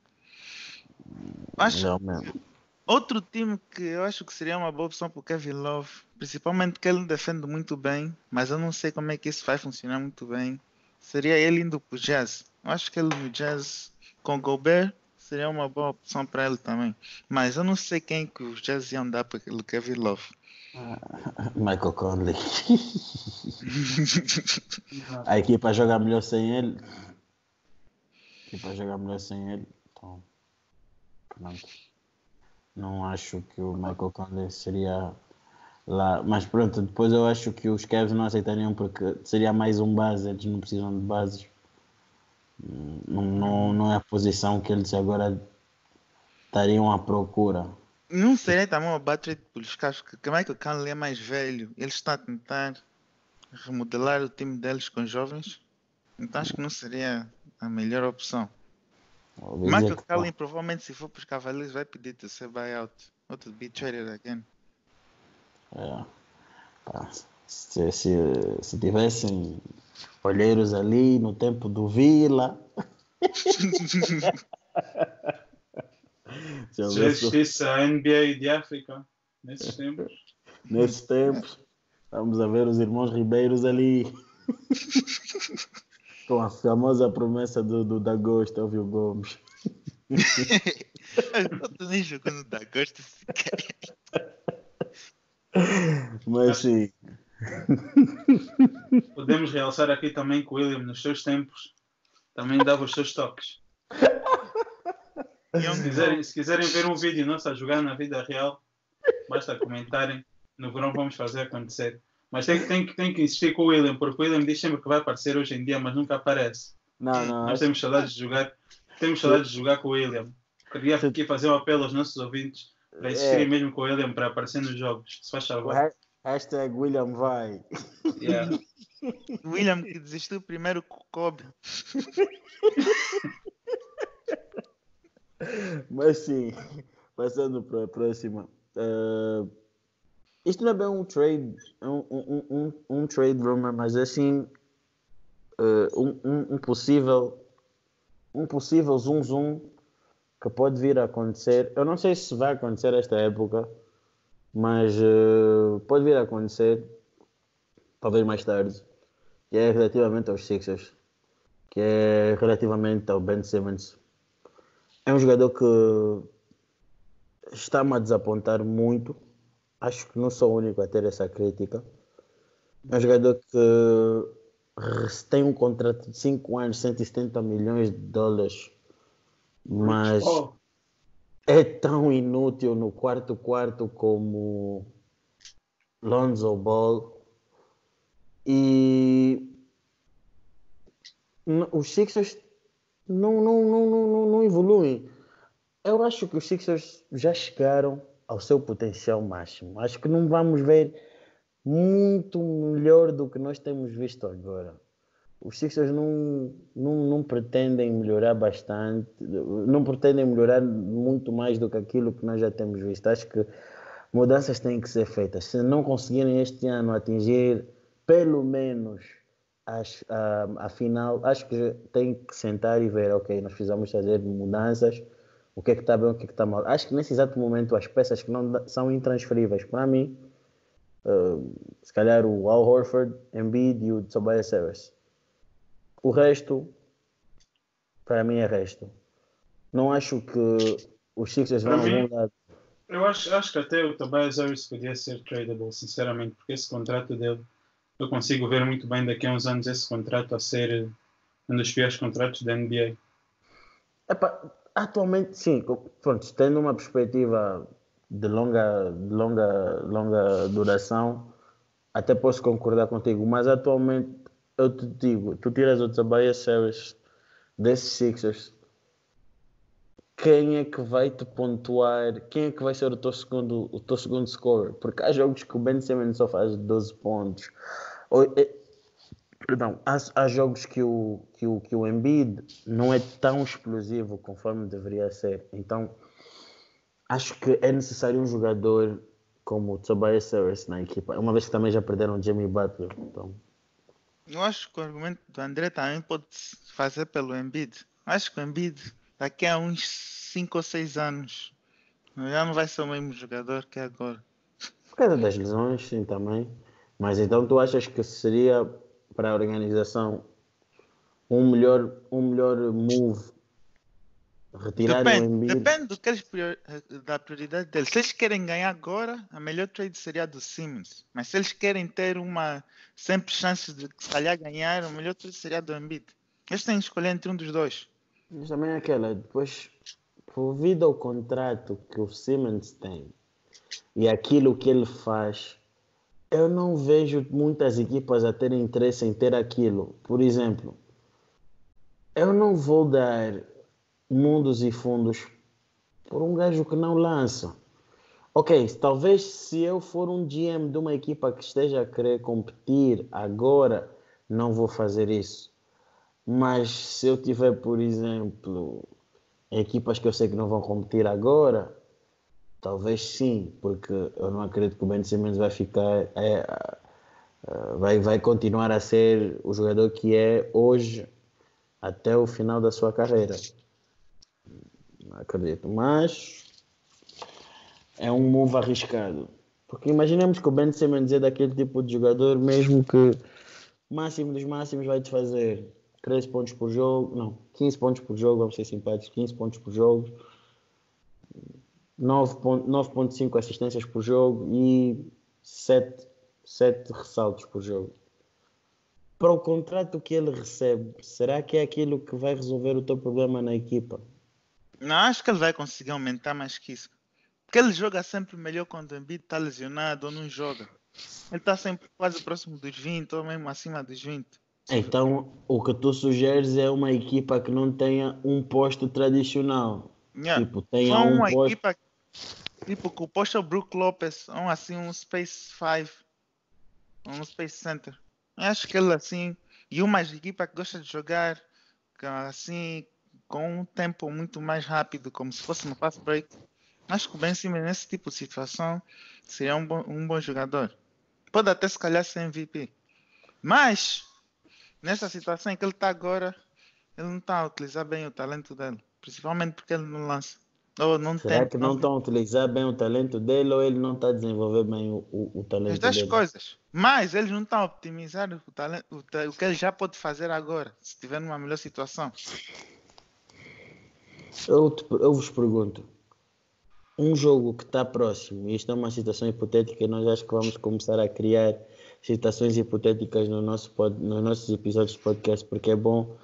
Acho, Não. Outro time que eu acho que seria uma boa opção para o Kevin Love, principalmente que ele defende muito bem, mas eu não sei como é que isso vai funcionar muito bem, seria ele indo para o Jazz. Eu acho que ele no Jazz com o Gobert seria uma boa opção para ele também. Mas eu não sei quem que os Jazz iam dar para aquele Kevin Love. [LAUGHS] Michael Conley. [LAUGHS] A equipa joga melhor sem ele. A equipa joga melhor sem ele. Então, pronto. Não acho que o Michael Conley seria lá. Mas pronto, depois eu acho que os Cavs não aceitariam porque seria mais um base, eles não precisam de bases. Não, não, é a posição que eles agora estariam à procura. Não seria também uma battery pelos que como é que o Conley é mais velho? Ele está a tentar remodelar o time deles com jovens. Então acho que não seria a melhor opção. Michael dizer que- Conley provavelmente se for para os Cavaleiros vai pedir to ser buyout. Ou to be traded again. É. Pá, Se, se, se tivessem olheiros ali no tempo do Vila. [LAUGHS] se Já houvesse- existisse a NBA de África nesses tempos. [LAUGHS] nesses tempos, vamos a ver os irmãos Ribeiros ali. [LAUGHS] Com a famosa promessa do, do Dagosto, Óbvio Gomes. Eu tô nem jogando da gosto sequer. Mas sim, [LAUGHS] Podemos realçar aqui também que o William, nos seus tempos, também dava os seus toques. Se quiserem, se quiserem ver um vídeo nosso a jogar na vida real, basta comentarem. No verão vamos fazer acontecer. Mas tem, que- tem, tem que insistir com o William, porque o William diz sempre que vai aparecer hoje em dia, mas nunca aparece. não, não, Nós temos saudades de jogar. Temos saudades de jogar com o William. Queria aqui fazer um apelo aos nossos ouvintes para insistirem É. mesmo com o William para aparecer nos jogos. Se faz favor. Ha- hashtag William vai. Yeah. [LAUGHS] William que desistiu primeiro com o Kobe. Mas sim, passando para a próxima. eh, isto não é bem um trade, é um, um, um, um trade rumor, mas é assim um, um, um possível um possível zoom zoom que pode vir a acontecer. Eu não sei se vai acontecer esta época, mas eh, pode vir a acontecer talvez mais tarde. Que é relativamente aos Sixers, que é relativamente ao Ben Simmons é um jogador que está-me a desapontar muito. Acho que não sou o único a ter essa crítica. É um jogador que tem um contrato de 5 anos, 170 milhões de dólares, mas Oh, é tão inútil no quarto quarto como Lonzo Ball e os Sixers não, não, não, não, não evoluem. Eu acho que os Sixers já chegaram ao seu potencial máximo. Acho que não vamos ver muito melhor do que nós temos visto agora. Os Sixers não, não, não pretendem melhorar bastante, não pretendem melhorar muito mais do que aquilo que nós já temos visto. Acho que mudanças têm que ser feitas. Se não conseguirem este ano atingir pelo menos a, a final, acho que tem que sentar e ver, ok, nós precisamos fazer mudanças, o que é que está bem, o que é que está mal. Acho que nesse exato momento as peças que não são intransferíveis para mim, uh, se calhar o Al Horford, Embiid e o Tobias Harris. O resto, para mim é resto. Não acho que os Sixers vão lado. eu acho, acho que até o Tobias Harris podia ser tradable, sinceramente, porque esse contrato dele, eu consigo ver muito bem daqui a uns anos esse contrato a ser um dos piores contratos da NBA. Epá, atualmente, sim, pronto, tendo uma perspectiva de longa, longa, longa duração, até posso concordar contigo, mas atualmente eu te digo, tu tiras o Tobias Series desses Sixers, quem é que vai te pontuar? Quem é que vai ser o teu segundo, o teu segundo score? Porque há jogos que o Ben Simmons só faz 12 pontos. Ou, é, perdão, há, há, jogos que o, que, o, que o Embiid não é tão explosivo conforme deveria ser. Então, acho que é necessário um jogador como o Tobias Harris na equipa. Uma vez que também já perderam Jimmy Butler. Então... Eu acho que o argumento do André também pode fazer pelo Embiid. Acho que o Embiid daqui a uns 5 ou 6 anos já não vai ser o mesmo jogador que é agora. Por causa das lesões, sim, também. Mas então tu achas que seria para a organização um melhor, um melhor move retirar depende, o Embiid? Depende do que eles, da prioridade deles. Se eles querem ganhar agora, a melhor trade seria a do Simmons. Mas se eles querem ter uma sempre chance de se calhar ganhar, a melhor trade seria a do Embiid. Eles têm que escolher entre um dos dois. Mas também é aquela, depois, devido ao contrato que o Simmons tem e aquilo que ele faz, eu não vejo muitas equipas a terem interesse em ter aquilo. Por exemplo, eu não vou dar mundos e fundos por um gajo que não lança. Ok, talvez se eu for um GM de uma equipa que esteja a querer competir agora, não vou fazer isso. Mas se eu tiver, por exemplo, equipas que eu sei que não vão competir agora, talvez sim, porque eu não acredito que o Ben Simmons vai ficar, é, é, vai, vai continuar a ser o jogador que é hoje até o final da sua carreira. Acredito, mas é um move arriscado. Porque imaginemos que o Ben Simmons é daquele tipo de jogador, mesmo que máximo dos máximos vai te fazer 13 pontos por jogo, não, 15 pontos por jogo, vamos ser simpáticos, 15 pontos por jogo, 9.5 assistências por jogo e 7, 7 ressaltos por jogo. Para o contrato que ele recebe, será que é aquilo que vai resolver o teu problema na equipa? Não, acho que ele vai conseguir aumentar mais que isso. Porque ele joga sempre melhor quando o Embiid está lesionado ou não joga. Ele está sempre quase próximo dos 20 ou mesmo acima dos 20. Então, o que tu sugeres é uma equipa que não tenha um posto tradicional. Yeah. Tipo, tenha Só um uma posto... equipa tipo que o posto é o Brook Lopez, um assim, um Space 5, um Space Center. Eu acho que ele assim, e uma equipa que gosta de jogar assim, com um tempo muito mais rápido, como se fosse no fast break. Acho que o Ben Simmons nesse tipo de situação seria um bom, um bom jogador. Pode até se calhar ser MVP. Mas nessa situação em que ele está agora, ele não está a utilizar bem o talento dele. Principalmente porque ele não lança. Ou não Será tem, que não estão a utilizar bem o talento dele ou ele não está a desenvolver bem o, o, o talento As duas dele? coisas. Mas eles não estão a optimizar o, talento, o, o que ele já pode fazer agora, se estiver numa melhor situação. Eu, te- eu vos pergunto, um jogo que está próximo, e isto é uma situação hipotética, nós acho que vamos começar a criar situações hipotéticas no nosso pod, nos nossos episódios de podcast, porque é bom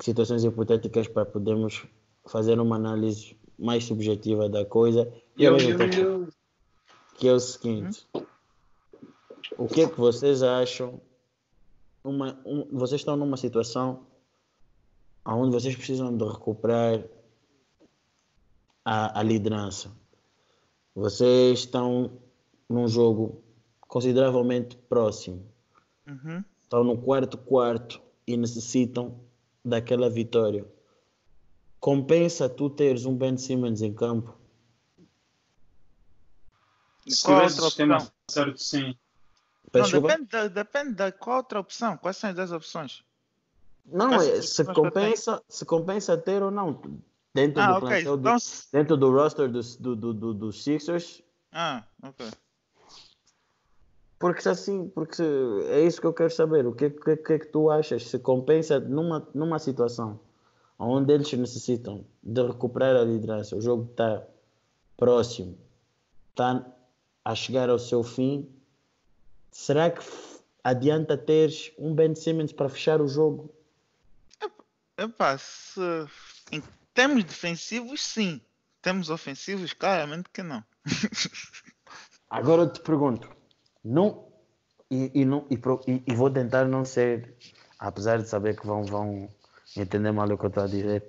situações hipotéticas para podermos fazer uma análise mais subjetiva da coisa. E Eu, eu, eu, que é o seguinte: o que é que vocês acham? Uma, um- vocês estão numa situação onde vocês precisam de recuperar a, a liderança. Vocês estão num jogo consideravelmente próximo. Uhum. Estão no quarto quarto e necessitam daquela vitória. Compensa tu teres um Ben Simmons em campo? se Qual tivesse o outra sistema opção? certo, sim. Não, depende, da, depende da qual outra opção. Quais são as 10 opções? Não, é, se compensa, se compensa ter ou não. Dentro Ah, do ok. plantel do- Então, se- dentro do roster dos, do, do, do, Sixers, ah, ok. porque se assim, porque é isso que eu quero saber. O que, que, que é que tu achas? Se compensa numa, numa situação onde eles necessitam de recuperar a liderança, o jogo está próximo, está a chegar ao seu fim, será que adianta teres um Ben Simmons para fechar o jogo? Epá, se, temos defensivos, sim. Temos ofensivos, claramente que não. [LAUGHS] Agora eu te pergunto, não, e, e, não, e, e, vou tentar não ser, apesar de saber que vão, vão entender mal o que eu estou a dizer,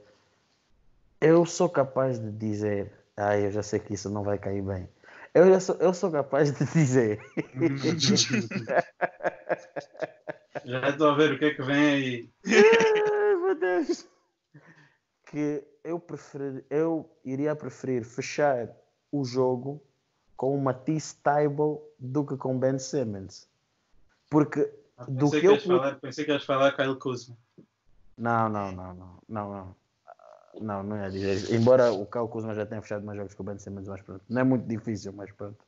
eu sou capaz de dizer, ah, eu já sei que isso não vai cair bem. Eu, já sou, eu sou capaz de dizer. [LAUGHS] já estou a ver o que é que vem aí. [LAUGHS] Ai, meu Deus. Que eu, prefer, eu iria preferir fechar o jogo com Matisse Taibo do que com Ben Simmons. Porque ah, do que, que eu. Falar, pensei que ias falar Kyle Kuzma. Não, não, não, não, não, não. Não, não ia dizer isso. Embora o Kyle Kuzma já tenha fechado mais jogos com o Ben Simmons, mas pronto. Não é muito difícil, mas pronto.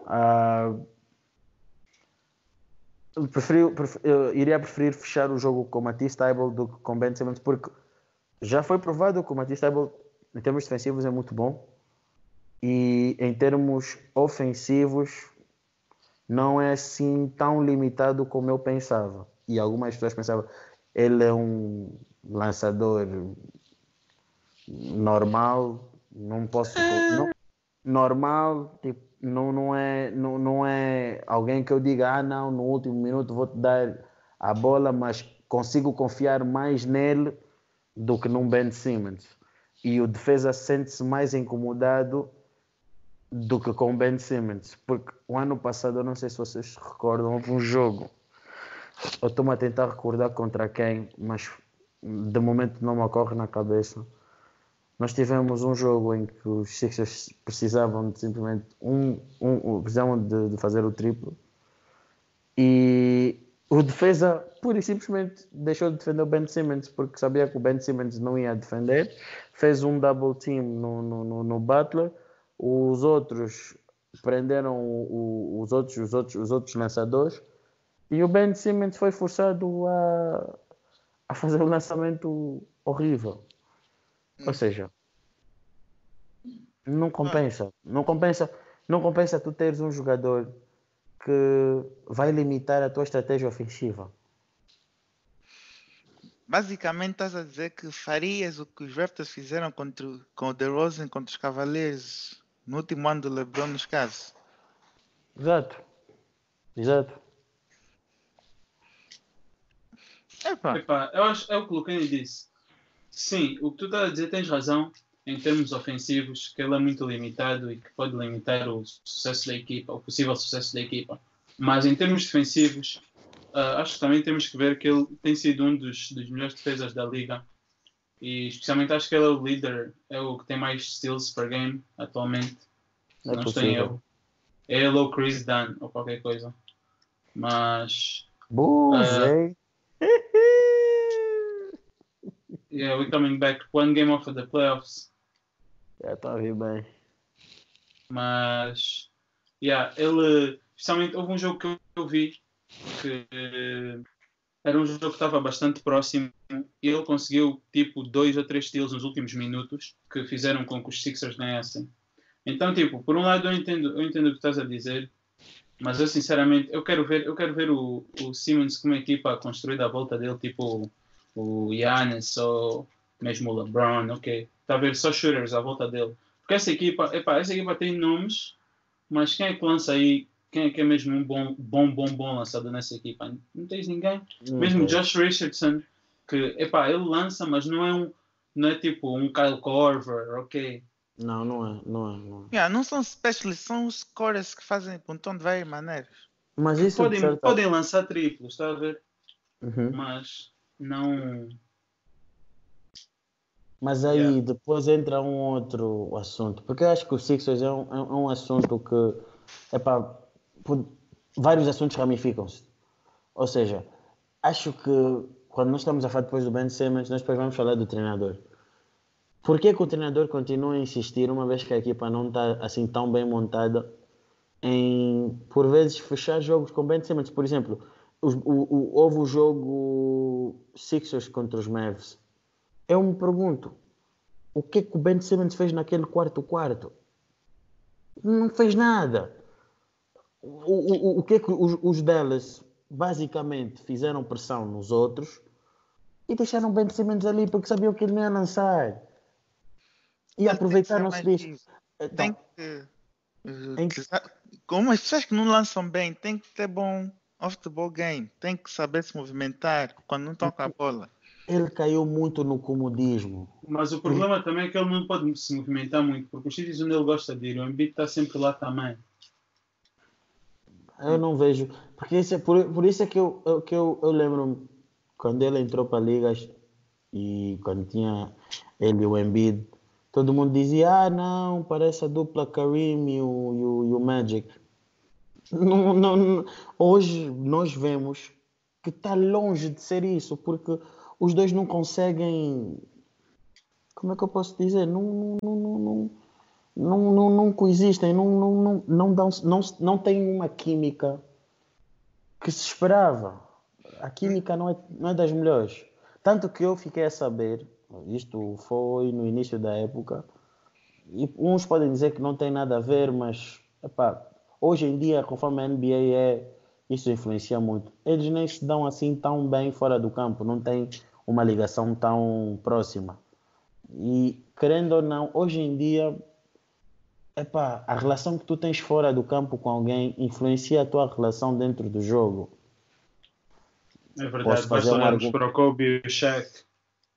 Uh, preferi, preferi, eu iria preferir fechar o jogo com Matisse Taibo do que com Ben Simmons, porque já foi provado que o Matisse Taibo, em termos defensivos, é muito bom. E em termos ofensivos, não é assim tão limitado como eu pensava. E algumas pessoas pensavam, ele é um lançador normal, não posso. Não, normal, tipo, não, não, é, não, não é alguém que eu diga, ah, não, no último minuto vou te dar a bola, mas consigo confiar mais nele do que num Ben Simmons. E o defesa sente-se mais incomodado do que com Ben Simmons, porque o ano passado, eu não sei se vocês se recordam, houve um jogo. Eu estou-me a tentar recordar contra quem, mas de momento não me ocorre na cabeça. Nós tivemos um jogo em que os Sixers precisavam de simplesmente um, um, precisavam de, de fazer o triplo e o defesa pura e simplesmente deixou de defender o Ben Simmons porque sabia que o Ben Simmons não ia defender, fez um double team no, no, no, no Butler, os outros prenderam o, o, os, outros, os, outros, os outros lançadores e o Ben Simmons foi forçado a, a fazer um lançamento horrível. Ou hum. seja, não compensa. Não compensa, não compensa tu teres um jogador que vai limitar a tua estratégia ofensiva. Basicamente estás a dizer que farias o que os Raptors fizeram contra, com o DeRozan contra os Cavaliers no último ano do LeBron nos casos. Exato. Exato. Epá. Epá, eu acho é o que o Lucani disse. Sim, o que tu estás a dizer tens razão em termos ofensivos, que ele é muito limitado e que pode limitar o sucesso da equipa, o possível sucesso da equipa. Mas em termos defensivos, uh, acho que também temos que ver que ele tem sido um dos, dos melhores defesas da liga. E especialmente acho que ele é o líder, é o que tem mais steals per game atualmente. É não estou em erro. É ele ou Chris Dunn ou qualquer coisa. Mas. Buzei! Uh, [LAUGHS] yeah, we're coming back one game off of the playoffs. Já está a vir bem. Mas, yeah, ele, especialmente, houve um jogo que eu vi que era um jogo que estava bastante próximo e ele conseguiu tipo dois ou três steals nos últimos minutos que fizeram com que os Sixers ganhassem. Então, tipo, por um lado eu entendo, eu entendo o que estás a dizer, mas eu sinceramente eu quero ver, eu quero ver o, o Simmons com uma equipa construída à volta dele, tipo o Giannis ou mesmo o LeBron, ok? Está a ver só shooters à volta dele. Porque essa equipa, epá, essa equipa tem nomes, mas quem é que lança aí? Quem é que é mesmo um bom, bom, bom, bom lançador nessa equipa? Não tens ninguém. Não mesmo Josh Richardson, que epá, ele lança, mas não é um não é tipo um Kyle Korver, ok? Não, não é, não é. Não, é. Yeah, não são specialists, são os scores que fazem pontão de várias maneiras. Mas isso podem, certo... podem lançar triplos, está a ver? Uhum. Mas não mas aí yeah. depois entra um outro assunto, porque eu acho que o Sixers é um, é um assunto que, epá, vários assuntos ramificam-se. Ou seja, acho que quando nós estamos a falar depois do Ben Simmons, nós depois vamos falar do treinador. Por que, que o treinador continua a insistir, uma vez que a equipa não está assim tão bem montada, em por vezes fechar jogos com Ben Simmons? Por exemplo, o, o, o, houve o jogo Sixers contra os Mavs eu me pergunto, o que é que o Ben Simmons fez naquele quarto quarto? Não fez nada. O, o, o que é que os, os Dallas basicamente fizeram pressão nos outros e deixaram Ben Simmons ali porque sabiam que ele não ia lançar. E aproveitaram-se disso. Então, tem que. Em... Como as pessoas que não lançam bem, tem que ter bom off the ball game, tem que saber se movimentar quando não toca a bola. Ele caiu muito no comodismo. Mas o problema também é que ele não pode se movimentar muito, porque os sítios onde ele gosta de ir, o Embiid está sempre lá também. Eu não vejo. Porque isso é, por, por isso é que eu, eu que eu, eu lembro quando ele entrou para ligas e quando tinha ele e o Embiid, todo mundo dizia: Ah, não, parece a dupla Karim e o, e o, e o Magic. Não, não, hoje nós vemos que está longe de ser isso, porque os dois não conseguem. Como é que eu posso dizer? Não, não, não, não, não, não, não coexistem, não, não, não, não, dão, não, não têm uma química que se esperava. A química não é, não é das melhores. Tanto que eu fiquei a saber, isto foi no início da época, e uns podem dizer que não tem nada a ver, mas epá, hoje em dia, conforme a NBA é, isso influencia muito. Eles nem se dão assim tão bem fora do campo, não tem uma ligação tão próxima. E querendo ou não, hoje em dia epá, a relação que tu tens fora do campo com alguém influencia a tua relação dentro do jogo. É verdade, basta olharmos para o Kobe e o Shaq.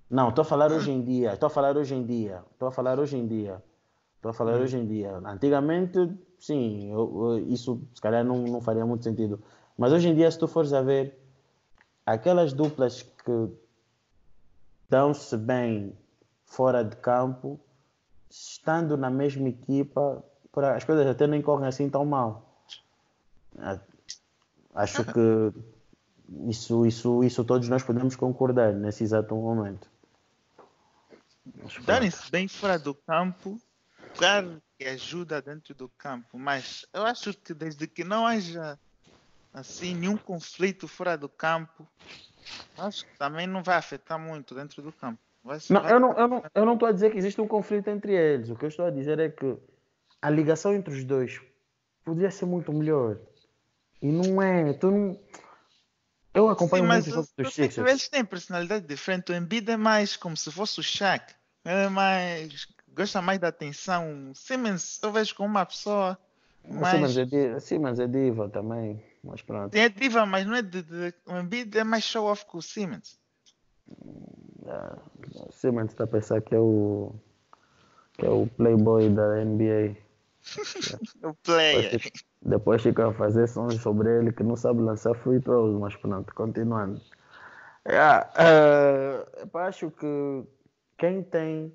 Não, estou a falar hoje em dia, estou a falar hoje em dia, estou a falar hoje em dia, estou a falar hum. hoje em dia. Antigamente, sim, eu, eu, isso se calhar não, não faria muito sentido. Mas hoje em dia, se tu fores a ver, aquelas duplas que dão-se bem fora de campo, estando na mesma equipa, as coisas até nem correm assim tão mal. Ah, acho que isso, isso, isso todos nós podemos concordar nesse exato momento. Darem-se bem fora do campo, claro que ajuda dentro do campo, mas eu acho que desde que não haja assim nenhum conflito fora do campo, acho que também não vai afetar muito dentro do campo. Não, eu não estou eu não, eu não a dizer que existe um conflito entre eles. O que eu estou a dizer é que a ligação entre os dois podia ser muito melhor. E não é. Tu não... Eu acompanho Sim, muito os Sixers. Eles têm personalidade diferente. O Embiid é mais como se fosse o Shaq. Ele é mais. gosta mais da atenção. Simmons eu vejo como uma pessoa. Mais... Simmons, é diva, é diva também. Mas pronto. É diva, mas não é de, de... O Embiid é mais show off que o Simmons. Ah, Simmons está a pensar que é o que é o playboy da NBA. [LAUGHS] o player. Depois fica a fazer sons sobre ele que não sabe lançar free throws, mas pronto, continuando. Yeah, uh, eu acho que quem tem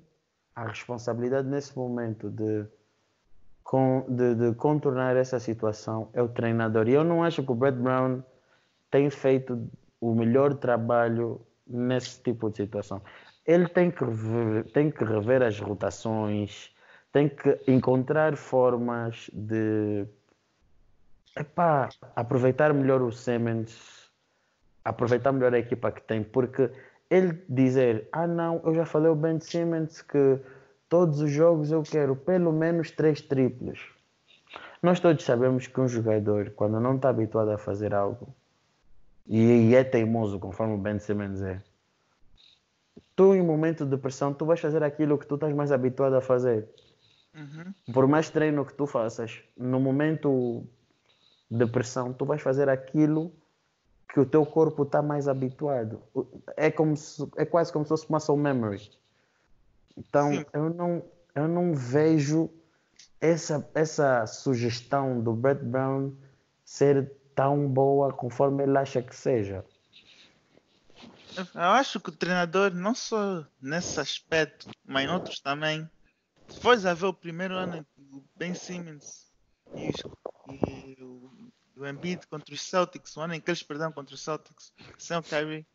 a responsabilidade nesse momento de, de, de, contornar essa situação é o treinador. E eu não acho que o Brett Brown tem feito o melhor trabalho nesse tipo de situação. Ele tem que rever, tem que rever as rotações, tem que encontrar formas de epá, aproveitar melhor o Siemens, aproveitar melhor a equipa que tem, porque ele dizer, ah não, eu já falei ao Ben Simmons que todos os jogos eu quero pelo menos três triplos. Nós todos sabemos que um jogador, quando não está habituado a fazer algo, e, é teimoso, conforme o Ben Simmons é. Tu, em momento de pressão, tu vais fazer aquilo que tu estás mais habituado a fazer. Uhum. Por mais treino que tu faças, no momento de pressão, tu vais fazer aquilo que o teu corpo está mais habituado. É, como se, é quase como se fosse muscle memory. Então, eu não, eu não vejo essa, essa sugestão do Brett Brown ser tão boa conforme ele acha que seja. Eu acho que o treinador, não só nesse aspecto, mas em outros também, se fores a ver o primeiro ano do Ben Simmons e, e o, Embiid contra os Celtics, o ano em que eles perderam contra os Celtics, sem o Kyrie,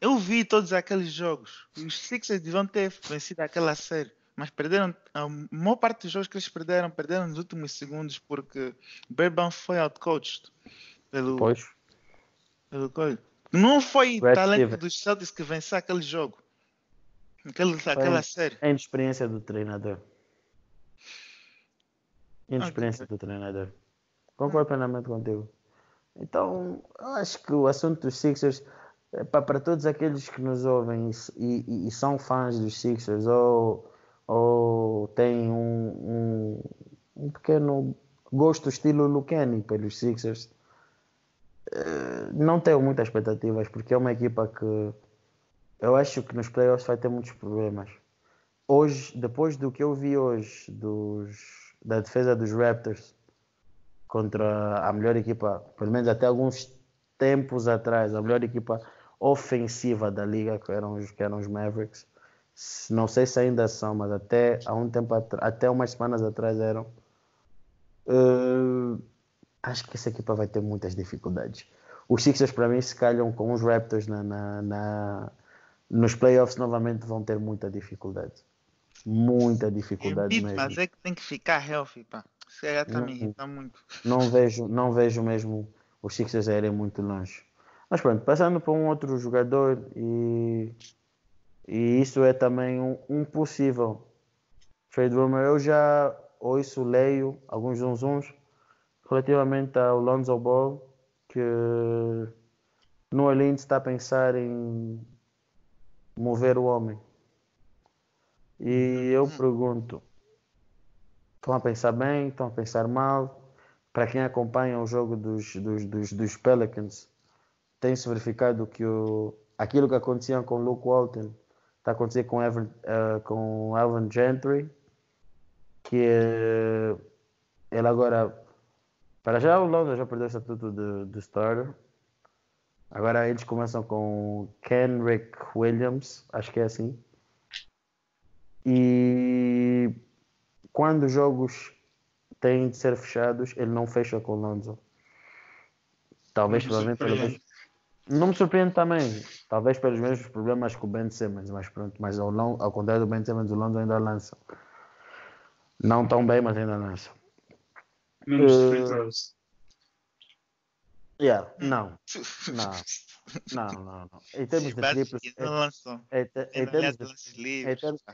eu vi todos aqueles jogos. Os Sixers deviam ter vencido aquela série mas perderam a maior parte dos jogos que eles perderam, perderam nos últimos segundos porque Berbão foi outcoached pelo, pois. pelo. Não foi o talento dos Celtics que venceu aquele jogo. Aquele, aquela série. É a inexperiência do treinador. Inexperiência okay. do treinador. Concordo plenamente contigo. Então, eu acho que o assunto dos Sixers, é para todos aqueles que nos ouvem e, e, e são fãs dos Sixers ou ou tem um, um, um pequeno gosto estilo Lucani pelos Sixers. Uh, não tenho muitas expectativas porque é uma equipa que eu acho que nos playoffs vai ter muitos problemas. Hoje, depois do que eu vi hoje dos, da defesa dos Raptors contra a melhor equipa, pelo menos até alguns tempos atrás, a melhor equipa ofensiva da liga, que eram que eram os Mavericks. Não sei se ainda são, mas até há um tempo até umas semanas atrás eram. Uh, acho que essa equipa vai ter muitas dificuldades. Os Sixers, para mim, se calham com os Raptors na, na, na, nos playoffs novamente vão ter muita dificuldade. Muita dificuldade mesmo. Mas é que tem que ficar healthy, pá. Isso já está me irritando muito. Não vejo, não vejo mesmo os Sixers irem muito longe. Mas pronto, passando para um outro jogador e, e isso é também um, um possível trade rumor. Eu já ouço, leio alguns zunzuns relativamente ao Lonzo Ball que no Orleans está a pensar em mover o homem. E eu pergunto, estão a pensar bem, estão a pensar mal? Para quem acompanha o jogo dos, dos, dos, dos Pelicans, tem-se verificado que o, aquilo que acontecia com Luke Walton está acontecendo com, Evan, uh, com Alvin Gentry, que uh, ele agora, para já o Londres já perdeu o estatuto de, de starter, agora eles começam com Kenrick Williams, acho que é assim, e quando os jogos têm de ser fechados, ele não fecha com o Lonzo. Talvez, provavelmente, não me surpreende também. Talvez pelos mesmos problemas com o Ben Simmons, mas pronto. Mas ao, ao contrário do Ben Simmons, o Lonzo ainda lança. Não tão bem, mas ainda lança. Menos uh, free throws. Yeah, não. [LAUGHS] Não. Não, não, não. Em termos de triplos. Em, em, termos de,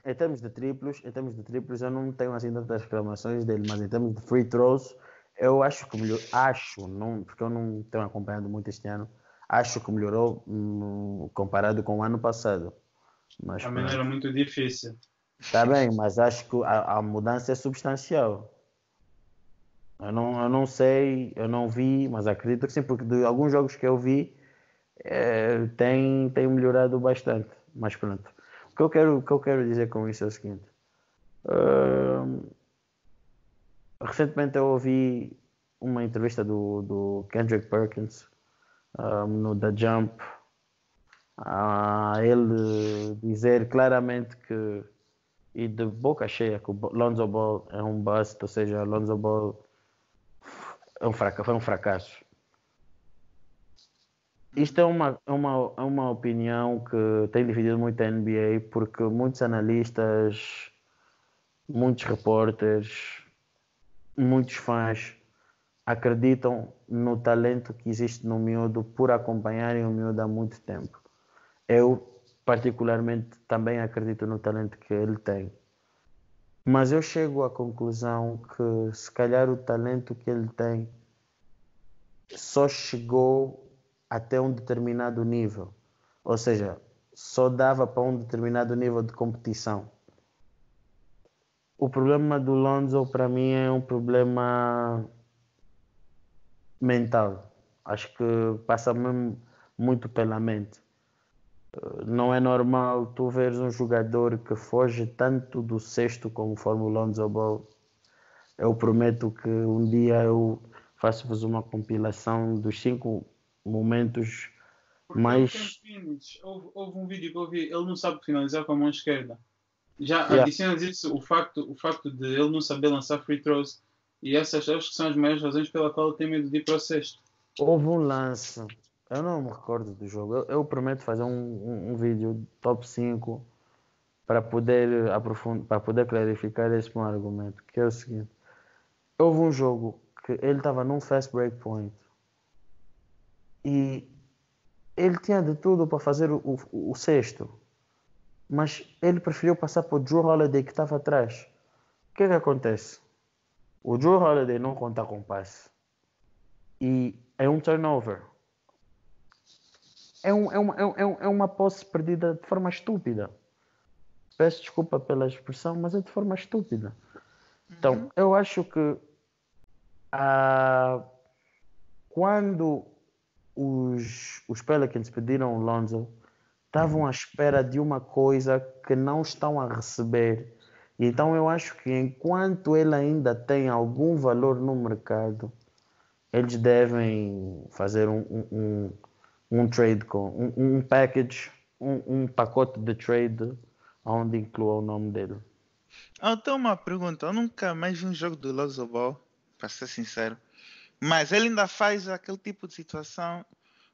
em, termos de triplos, em termos de triplos, eu não tenho assim tantas reclamações dele, mas em termos de free throws, eu acho que melhor. Acho, não, porque eu não tenho acompanhado muito este ano acho que melhorou hum, comparado com o ano passado. Mas, Também era muito difícil. Está bem, mas acho que a, a, mudança é substancial. Eu não, eu não sei, eu não vi, mas acredito que sim, porque de alguns jogos que eu vi é, tem, tem melhorado bastante. Mas pronto. O que eu quero, o que eu quero dizer com isso é o seguinte. Uh, recentemente eu ouvi uma entrevista do, do Kendrick Perkins um, no The Jump, a ele dizer claramente que, e de boca cheia, que o Lonzo Ball é um bust, ou seja, Lonzo Ball é um fracasso, foi um fracasso. Isto é uma, é uma, é uma opinião que tem dividido muito a NBA porque muitos analistas, muitos repórteres, muitos fãs acreditam no talento que existe no miúdo por acompanharem o miúdo há muito tempo. Eu, particularmente, também acredito no talento que ele tem. Mas eu chego à conclusão que, se calhar, o talento que ele tem só chegou até um determinado nível. Ou seja, só dava para um determinado nível de competição. O problema do Lonzo, para mim, é um problema mental. Acho que passa mesmo muito pela mente. Eh, não é normal tu veres um jogador que foge tanto do sexto como forma o Lonzo Ball. Eu prometo que um dia eu faço-vos uma compilação dos cinco momentos Porque mais. Houve, houve, um vídeo que eu vi, ele não sabe finalizar com a mão esquerda. Já yeah. adicionas isso, o facto, o facto de ele não saber lançar free throws e essas acho que são as maiores razões pela qual eu tenho medo de ir para o sexto. Houve um lance, eu não me recordo do jogo. Eu, eu prometo fazer um, um, um, vídeo top 5 para poder aprofundar, para poder clarificar esse meu argumento, que é o seguinte. Houve um jogo que ele estava num fast break point e ele tinha de tudo para fazer o, o, o sexto, mas ele preferiu passar para o Drew Holiday que estava atrás. O que é que acontece? O Joe Holiday não conta com passe. E é um turnover. É, um, é, uma, é, é, é uma posse perdida de forma estúpida. peço desculpa pela expressão, mas é de forma estúpida. Então, Uhum. eu acho que ah, quando os, os Pelicans pediram o Lonzo, estavam à espera de uma coisa que não estão a receber. Então, eu acho que enquanto ele ainda tem algum valor no mercado, eles devem fazer um, um, um, trade com um, um package, um, pacote de trade onde inclua o nome dele. Tenho uma pergunta. Eu nunca mais vi um jogo do Lonzo Ball, para ser sincero. Mas ele ainda faz aquele tipo de situação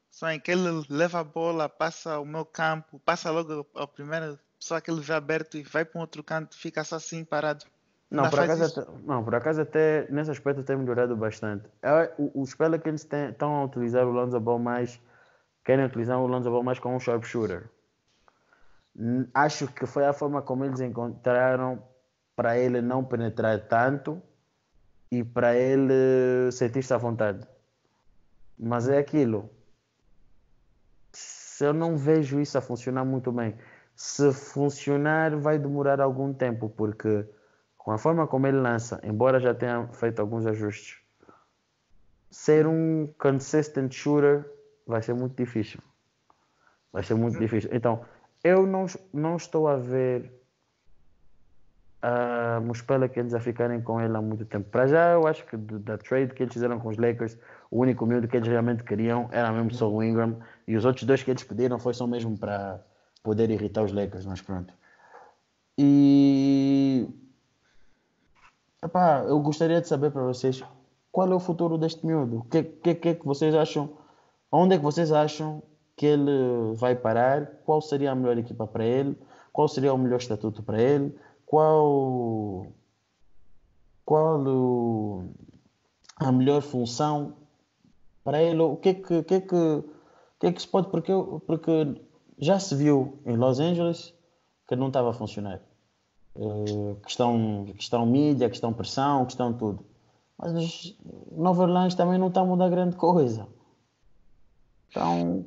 só em que ele leva a bola, passa o meu campo, passa logo a primeira que ele vê aberto e vai para um outro canto, fica só assim parado. Não, por acaso, até, não, por acaso até nesse aspecto tem melhorado bastante. É, Os Pelicans têm- estão a utilizar o Lonzo Ball mais, querem utilizar o Lonzo Ball mais como um sharpshooter. Acho que foi a forma como eles encontraram para ele não penetrar tanto e para ele sentir-se à vontade. Mas é aquilo. Se eu não vejo isso a funcionar muito bem, se funcionar vai demorar algum tempo, porque com a forma como ele lança, embora já tenha feito alguns ajustes, ser um consistent shooter vai ser muito difícil. Vai ser muito difícil. Então, eu não, não estou a ver ah, os Pelicans a ficarem com ele há muito tempo. Para já, eu acho que da trade que eles fizeram com os Lakers, o único miúdo que eles realmente queriam era mesmo só o Ingram. E os outros dois que eles pediram foi só mesmo para poder irritar os Lakers, mas pronto. E Epá, eu gostaria de saber para vocês qual é o futuro deste miúdo. O que, que, que é que vocês acham? Onde é que vocês acham que ele vai parar? Qual seria a melhor equipa para ele? Qual seria o melhor estatuto para ele? Qual, qual o- a melhor função para ele? O que é que, que, é que, que, é que se pode? Porque, porque já se viu em Los Angeles que não estava a funcionar. Eh, questão, questão mídia, questão pressão, questão tudo. Mas Nova Orleans também não está a mudar grande coisa. Então,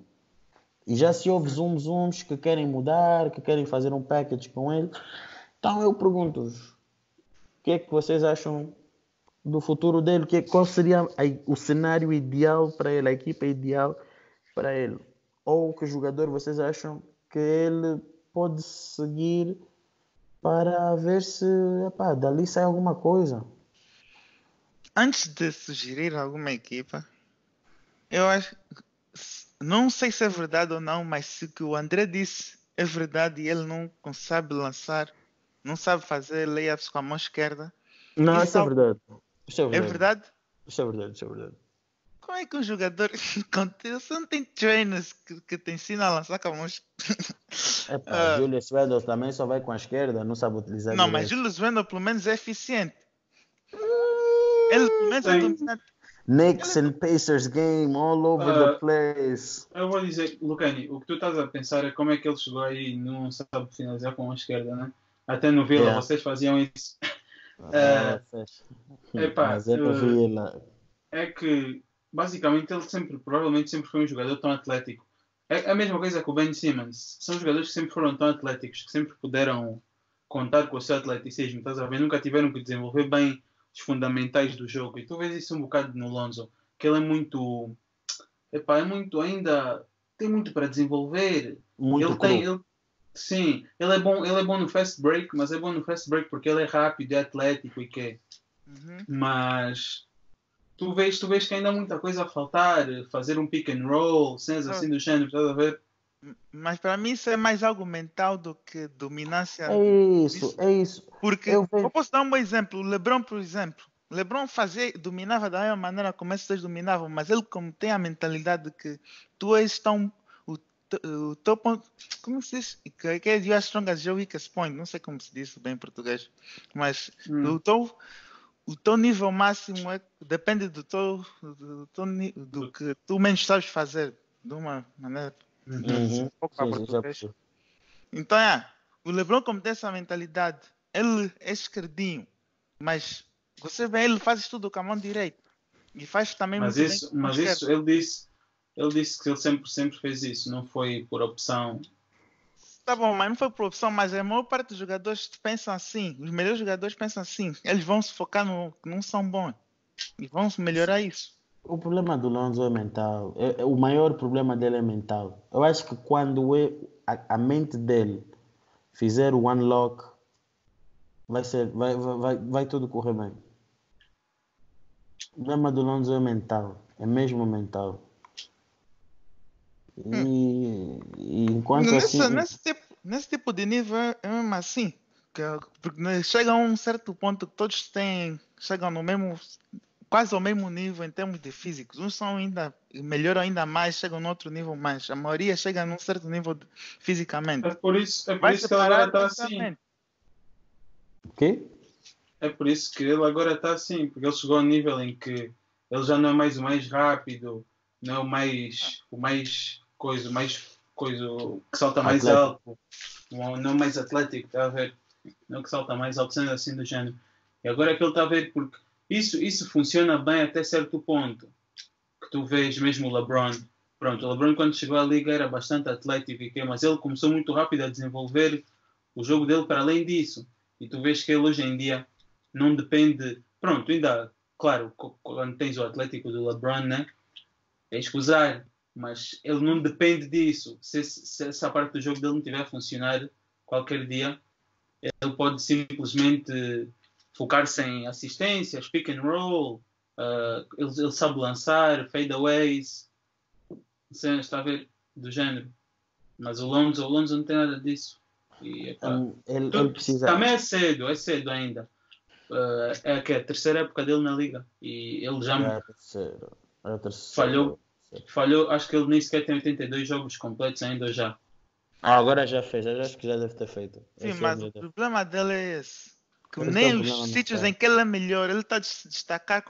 e já se houve zoom zooms que querem mudar, que querem fazer um package com ele. Então eu pergunto-vos, o que é que vocês acham do futuro dele? Que é- qual seria o cenário ideal para ele, a equipa ideal para ele? Ou que jogador vocês acham que ele pode seguir para ver se epá, dali sai alguma coisa? Antes de sugerir alguma equipa, eu acho. Não sei se é verdade ou não, mas se o que o André disse é verdade e ele não sabe lançar, não sabe fazer layups com a mão esquerda, Não, Isso é é- verdade. Isso é é verdade. verdade? Isso é verdade, isso é verdade. Como é que um jogador [LAUGHS] você não tem trainers que, que te ensinam a lançar com a mão esquerda? [LAUGHS] Epá, Ah. Julius Randle também só vai com a esquerda, não sabe utilizar Não, mas. Julius Randle pelo menos é eficiente. Ele pelo menos é dominante. Knicks and Pacers game all over Ah. the place. Eu vou dizer, Lucani, o que tu estás a pensar é como é que ele chegou aí e não sabe finalizar com a esquerda, né? Até no Vila Yeah. vocês faziam isso. Ah, [LAUGHS] fecha. epá, mas é para eh, lá. É que, basicamente, ele sempre, provavelmente sempre foi um jogador tão atlético. É a mesma coisa que o Ben Simmons. São jogadores que sempre foram tão atléticos, que sempre puderam contar com o seu atleticismo, estás a ver? Nunca tiveram que desenvolver bem os fundamentais do jogo. E tu vês isso um bocado no Lonzo, que ele é muito. Epá, é muito ainda. Tem muito para desenvolver. Muito ele cru. tem. Ele, sim, ele é, bom, ele é bom no fast break, mas é bom no fast break porque ele é rápido, é atlético e que Uhum. mas tu vês, tu vês que ainda há muita coisa a faltar, fazer um pick and roll, cenas Ah. assim do género, estás a ver? Mas para mim isso é mais algo mental do que dominância. É isso, é isso. Porque Eu eu, posso dar um bom exemplo. O LeBron, por exemplo. O LeBron fazia, dominava da mesma maneira como esses dois dominavam, mas ele como tem a mentalidade de que tu és tão o, o teu ponto, como se diz? Que, que é you are strong as your weakest point. Não sei como se diz bem em português, mas Hum. o teu o teu nível máximo é, depende do teu, do, teu do que tu menos sabes fazer, de uma maneira Uhum. um pouco para Sim. Então, é, o LeBron, como tem essa mentalidade, ele é esquerdinho, mas você vê, ele faz tudo com a mão direita e faz também Mas muito isso, bem mas esquerda. isso ele disse, ele disse que ele sempre, sempre fez isso, não foi por opção. Tá bom, mas não foi por opção, mas a maior parte dos jogadores pensam assim. Os melhores jogadores pensam assim. Eles vão se focar no que não são bons. E vão melhorar isso. O problema do Lonzo é mental. É, é, o maior problema dele é mental. Eu acho que quando é, a, a, mente dele fizer o unlock, vai, ser, vai, vai, vai, vai tudo correr bem. O problema do Lonzo é mental. É mesmo mental. E, hum. e enquanto nesse, assim... nesse, tipo, nesse tipo de nível é mesmo assim. Que, porque chega a um certo ponto que todos têm, chegam no mesmo, quase ao mesmo nível em termos de físicos. Uns são ainda, melhoram ainda mais, chegam no outro nível mais. A maioria chega num certo nível de, fisicamente. É por isso, é por isso que ele agora está assim. O quê? É por isso que ele agora está assim, porque ele chegou ao nível em que ele já não é mais o mais rápido, não é o mais, o mais coisa, mais coisa que salta mais atlético. alto, não mais atlético, está a ver? Não que salta mais alto, sendo assim do género. E agora é que ele está a ver, porque isso, isso funciona bem até certo ponto. Que tu vês mesmo o LeBron. Pronto, o LeBron quando chegou à liga era bastante atlético e que, mas ele começou muito rápido a desenvolver o jogo dele para além disso. E tu vês que ele hoje em dia não depende. Pronto, ainda, claro, quando tens o Atlético do LeBron, né? Tens que usar mas ele não depende disso. Se, se, essa parte do jogo dele não estiver a funcionar qualquer dia, ele pode simplesmente focar-se em assistências, pick and roll, uh, ele, ele, sabe lançar, fadeaways, cenas, está a ver, do género. Mas o Lonzo, o Lonzo não tem nada disso. E, um, ele, ele precisa... Também é cedo, é cedo ainda. Uh, é que é a terceira época dele na liga e ele já é a terceira. É falhou Falhou, acho que ele nem sequer tem 82 jogos completos ainda já. Ah, agora já fez, acho que já deve ter feito. Sim, esse mas o problema dele é esse. Que nem é os sítios em que ele é melhor, ele está a se destacar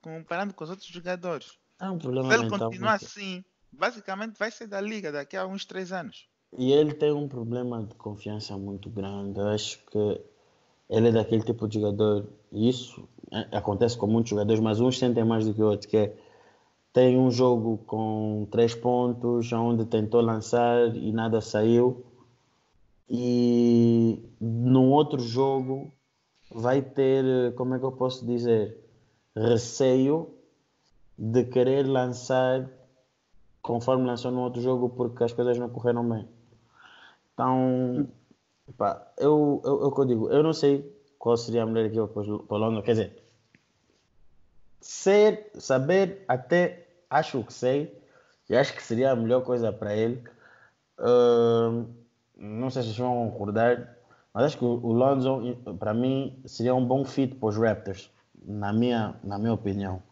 comparando com os outros jogadores. É um problema Se ele continuar muito... assim, basicamente vai sair da liga daqui a uns 3 anos. E ele tem um problema de confiança muito grande. Eu acho que ele é daquele tipo de jogador. Isso é, acontece com muitos jogadores, mas uns sentem mais do que outros, que é tem um jogo com três pontos, onde tentou lançar e nada saiu. E num outro jogo vai ter, como é que eu posso dizer, receio de querer lançar conforme lançou no outro jogo porque as coisas não correram bem. Então, pá, eu, eu, eu, eu digo, eu não sei qual seria a melhor equipa para o London, quer dizer, ser, saber até acho que sei e acho que seria a melhor coisa para ele. Uh, não sei se vocês vão concordar, mas acho que o Lonzo, para mim, seria um bom fit para os Raptors, na minha, na minha opinião.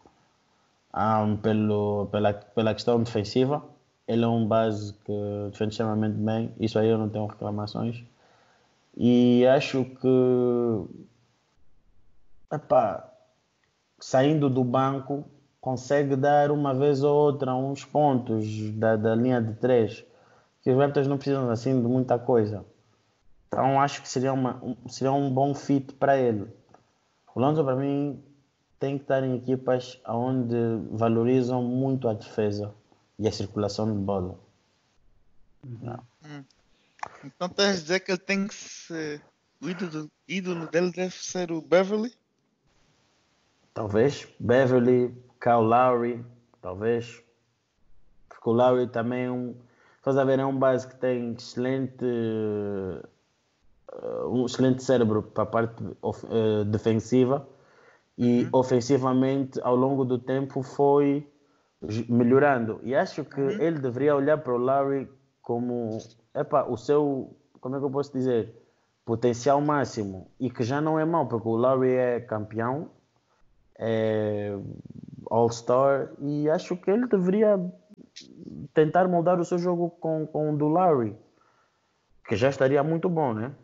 Um, pelo, pela, pela questão defensiva, ele é um base que defende extremamente bem, isso aí eu não tenho reclamações. E acho que, epá, saindo do banco, consegue dar uma vez ou outra uns pontos da, da linha de três, que os Raptors não precisam assim de muita coisa. Então acho que seria, uma, seria um bom fit para ele. O Lonzo para mim tem que estar em equipas onde valorizam muito a defesa e a circulação de bola. Uhum. Hum. Então estás a dizer que ele tem que ser. O ídolo, ídolo dele deve ser o Beverly? Talvez. Beverly, Kyle Lowry, talvez. Porque o Lowry também é um. Estás a ver, é um base que tem excelente. Uh, um excelente cérebro para a parte uh, defensiva e uhum. ofensivamente ao longo do tempo foi melhorando. E acho que uhum. ele deveria olhar para o Larry como epa, o seu, como é que eu posso dizer, potencial máximo e que já não é mau, porque o Larry é campeão, é All-Star e acho que ele deveria tentar moldar o seu jogo com, com o do Larry, que já estaria muito bom, né?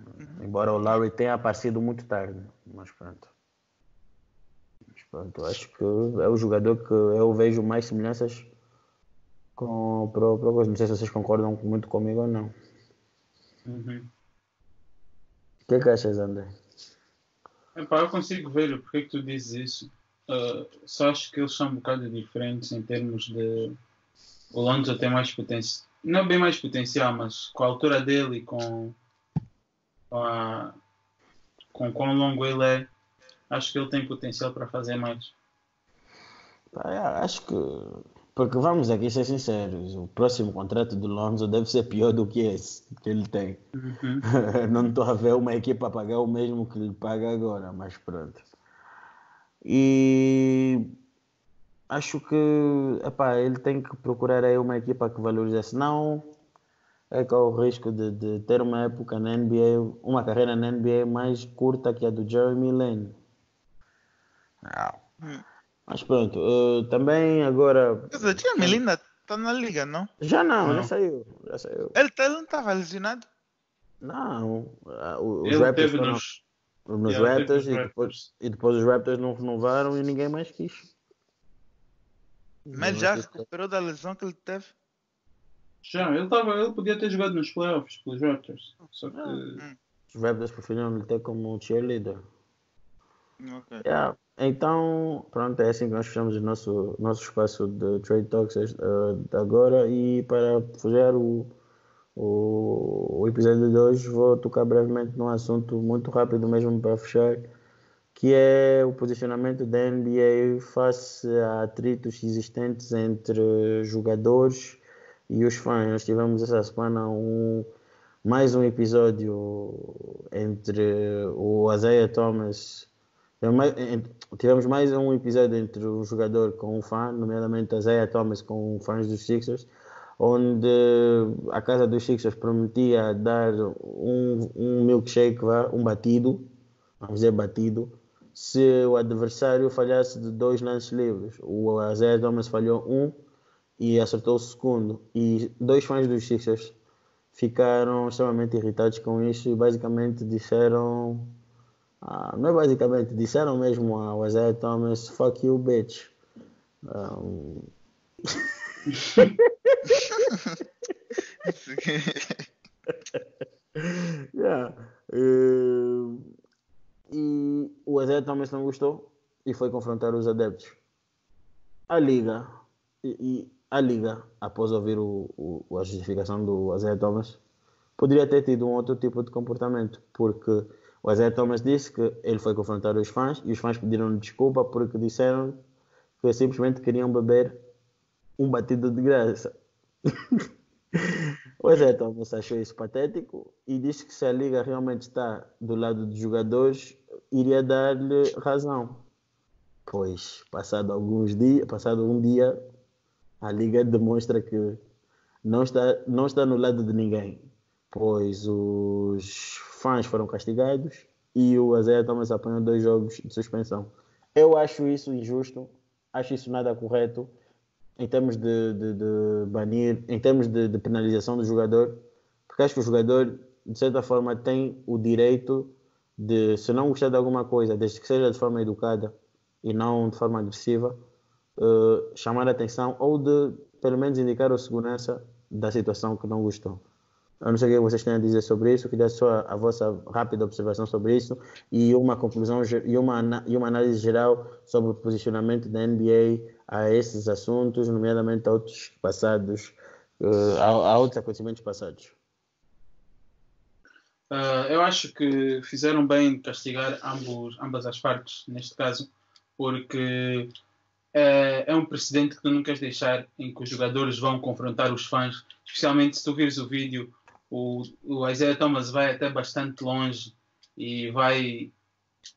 Uhum. Embora o Larry tenha aparecido muito tarde, mas pronto. Mas pronto, acho que é o jogador que eu vejo mais semelhanças com o Pro Não sei se vocês concordam muito comigo ou não. Uhum. O que, é que achas, André? Epá, eu consigo ver porque é que tu dizes isso. Uh, só acho que eles são um bocado diferentes em termos de. O Lonzo tem mais, poten não bem mais potencial, mas com a altura dele e com, com, a, com quão longo ele é, acho que ele tem potencial para fazer mais. É, acho que. Porque vamos aqui ser sinceros, o próximo contrato do Lonzo deve ser pior do que esse que ele tem. Uhum. [LAUGHS] Não estou a ver uma equipa a pagar o mesmo que ele paga agora, mas pronto. E acho que epá, ele tem que procurar aí uma equipa que valorize, senão é que há o risco de, de, ter uma época na NBA, uma carreira na NBA mais curta que a do Jeremy Lin. Hum. Mas pronto, uh, também agora. Quer dizer, Tia Melinda está na liga, não? Já não, Não. já saiu. Já saiu. Ele, tá- ele não estava lesionado? Não, uh, os Ele Raptors teve nos. Nos Yeah, Raptors, e, depois, Raptors. e depois os Raptors não renovaram e ninguém mais quis. Mas Não já recuperou da lesão que ele teve? Já, ele, tava, ele podia ter jogado nos playoffs pelos Raptors. Só que. Hum, Os Raptors preferiram ele ter como cheerleader. ok. Yeah. Então, pronto, é assim que nós fechamos o nosso, nosso espaço de Trade Talks de agora. E para fechar o, o, o episódio de hoje, vou tocar brevemente num assunto muito rápido mesmo para fechar, que é o posicionamento da NBA face a atritos existentes entre jogadores e os fãs. Nós tivemos essa semana um, mais um episódio entre o Isaiah Thomas. Tivemos mais- en- Tivemos mais um episódio entre um jogador com um fã, nomeadamente Isaiah Thomas com fãs dos Sixers, onde a casa dos Sixers prometia dar um, um milkshake, um batido, vamos dizer batido, se o adversário falhasse de dois lances livres. O Isaiah Thomas falhou um e acertou o segundo. E dois fãs dos Sixers ficaram extremamente irritados com isso e basicamente disseram. ah, não é basicamente, disseram mesmo ao Isaiah Thomas: fuck you, bitch. Um, [LAUGHS] [LAUGHS] yeah. Eh, e o Isaiah Thomas não gostou e foi confrontar os adeptos. A Liga, e, e a Liga, após ouvir o, o- a justificação do Isaiah Thomas, poderia ter tido um outro tipo de comportamento, porque o Isaiah Thomas disse que ele foi confrontar os fãs e os fãs pediram desculpa porque disseram que simplesmente queriam beber um batido de graça. O Isaiah Thomas achou isso patético e disse que se a Liga realmente está do lado dos jogadores, iria dar-lhe razão. Pois, passado alguns dias, passado um dia, a Liga demonstra que não está, não está no lado de ninguém, pois os fãs foram castigados e o Isaiah Thomas apanhou dois jogos de suspensão. Eu acho isso injusto, acho isso nada correto em termos de, de, de banir, em termos de, de penalização do jogador, porque acho que o jogador, de certa forma, tem o direito de, se não gostar de alguma coisa, desde que seja de forma educada e não de forma agressiva, eh, chamar a atenção ou de, pelo menos, indicar ao segurança da situação que não gostou. Eu não sei o que vocês têm a dizer sobre isso, queria só a, a vossa rápida observação sobre isso e uma conclusão e uma, e uma análise geral sobre o posicionamento da NBA a esses assuntos, nomeadamente a outros passados, eh, a, a outros acontecimentos passados. Ah, eu acho que fizeram bem castigar ambos, ambas as partes, neste caso, porque é, é um precedente que tu não queres deixar em que os jogadores vão confrontar os fãs, especialmente se tu vires o vídeo, o, o Isaiah Thomas vai até bastante longe e vai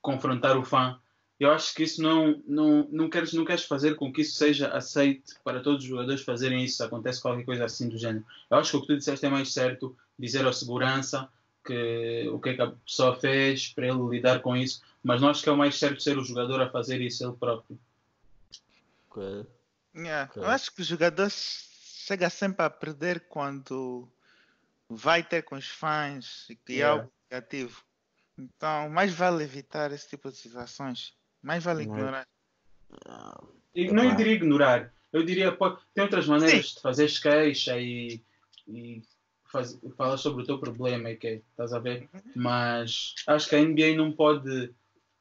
confrontar o fã. Eu acho que isso não, não, não, queres, não queres fazer com que isso seja aceite para todos os jogadores fazerem isso, se acontece qualquer coisa assim do género. Eu acho que o que tu disseste é mais certo, dizer ao segurança que, o que é que a pessoa fez para ele lidar com isso, mas não acho que é o mais certo ser o jogador a fazer isso ele próprio. Yeah. Eu acho que o jogador chega sempre a perder quando vai ter com os fãs e criar Yeah. algo negativo. Então, mais vale evitar esse tipo de situações. Mais vale Não é? ignorar. E não eu diria ignorar, eu diria pode, tem outras maneiras de fazer queixa e, e faz, falar sobre o teu problema e que estás a ver, mas acho que a NBA não pode,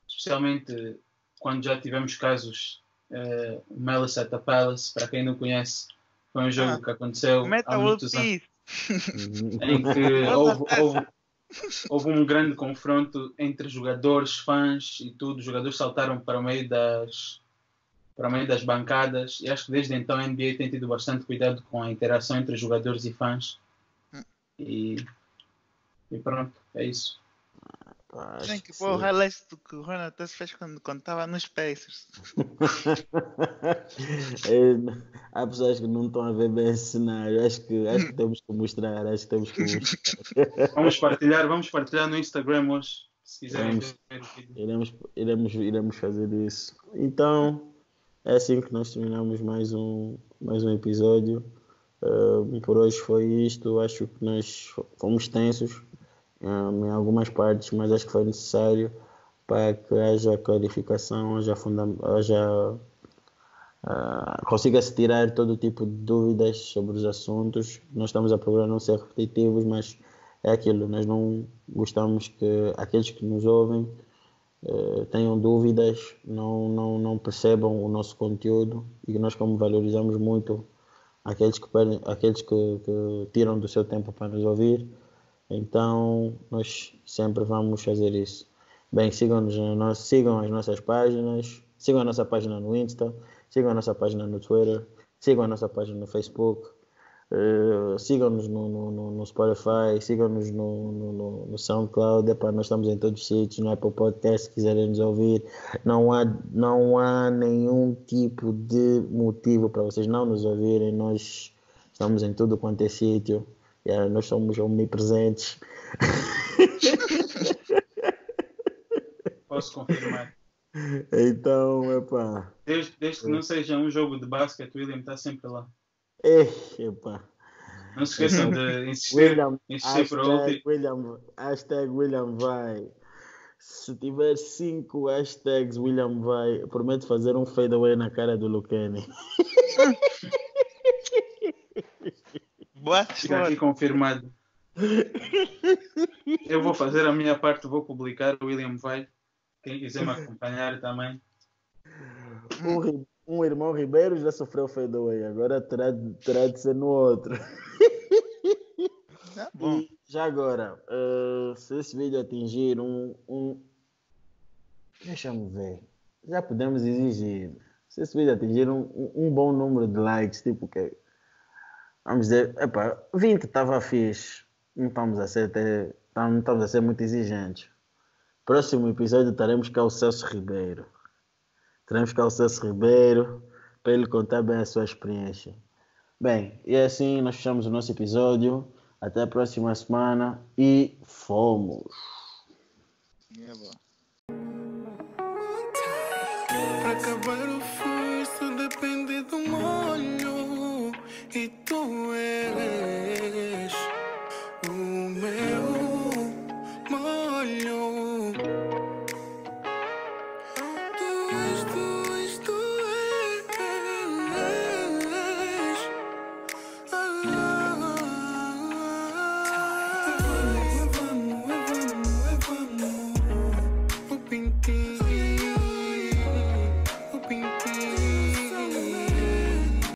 especialmente quando já tivemos casos, eh, o Malice at the Palace, para quem não conhece, Foi um jogo Ah, que aconteceu há muitos anos. [LAUGHS] Em que houve, houve, houve um grande confronto entre jogadores, fãs e tudo. Os jogadores saltaram para o meio das para o meio das bancadas e acho que desde então a NBA tem tido bastante cuidado com a interação entre jogadores e fãs. E, e pronto, é isso. Pá, Tem acho que pôr o highlight do que o Ronaldo fez quando estava nos Pacers. [LAUGHS] É, há pessoas que não estão a ver bem esse cenário. Acho que, acho que temos que mostrar. Acho que temos que mostrar. [LAUGHS] Vamos partilhar, vamos partilhar no Instagram hoje, se quiserem. Iremos, iremos, iremos fazer isso. Então, é assim que nós terminamos mais um, mais um episódio. Uh, por hoje foi isto. Acho que nós fomos tensos em algumas partes, mas acho que foi necessário para que haja clarificação, haja, fundam- haja ah, consiga-se tirar todo tipo de dúvidas sobre os assuntos. Nós estamos a procurar não ser repetitivos, mas é aquilo, nós não gostamos que aqueles que nos ouvem eh, tenham dúvidas, não, não, não percebam o nosso conteúdo e nós como valorizamos muito aqueles que, aqueles que, que tiram do seu tempo para nos ouvir, então nós sempre vamos fazer isso. Bem, nossa- sigam as nossas páginas, sigam a nossa página no Insta, sigam a nossa página no Twitter, sigam a nossa página no Facebook, eh, sigam-nos no, no, no- Spotify, sigam-nos no, no, no- SoundCloud, nós estamos em todos os sítios, no Apple Podcast, se quiserem nos ouvir, não há, não há nenhum tipo de motivo para vocês não nos ouvirem, nós estamos em tudo quanto é sítio, Yeah, nós somos omnipresentes. Posso confirmar. Então, epá. Desde, desde que não seja um jogo de basquete, o William está sempre lá. Ei, epá. Não se esqueçam de [LAUGHS] insistir, William, insistir para o hashtag último. William, hashtag William vai. Se tiver cinco hashtags William vai, prometo fazer um fadeaway na cara do Lucani. [LAUGHS] Boa Fica aqui confirmado. [LAUGHS] Eu vou fazer a minha parte, vou publicar. O William vai. Quem quiser me acompanhar também. Um, um irmão Ribeiro já sofreu fadeaway, agora terá, terá de ser no outro. Tá bom. E já agora, eh, se esse vídeo atingir um, um. Deixa-me ver. Já podemos exigir. Se esse vídeo atingir um, um- um bom número de likes, tipo que. Vamos dizer, epá, 20 estava fixe. Não estamos a ser até, não estamos a ser muito exigentes. Próximo episódio teremos cá o Celso Ribeiro. Teremos cá o Celso Ribeiro para ele contar bem a sua experiência. Bem, e é assim nós fechamos o nosso episódio. Até a próxima semana e fomos! É bom.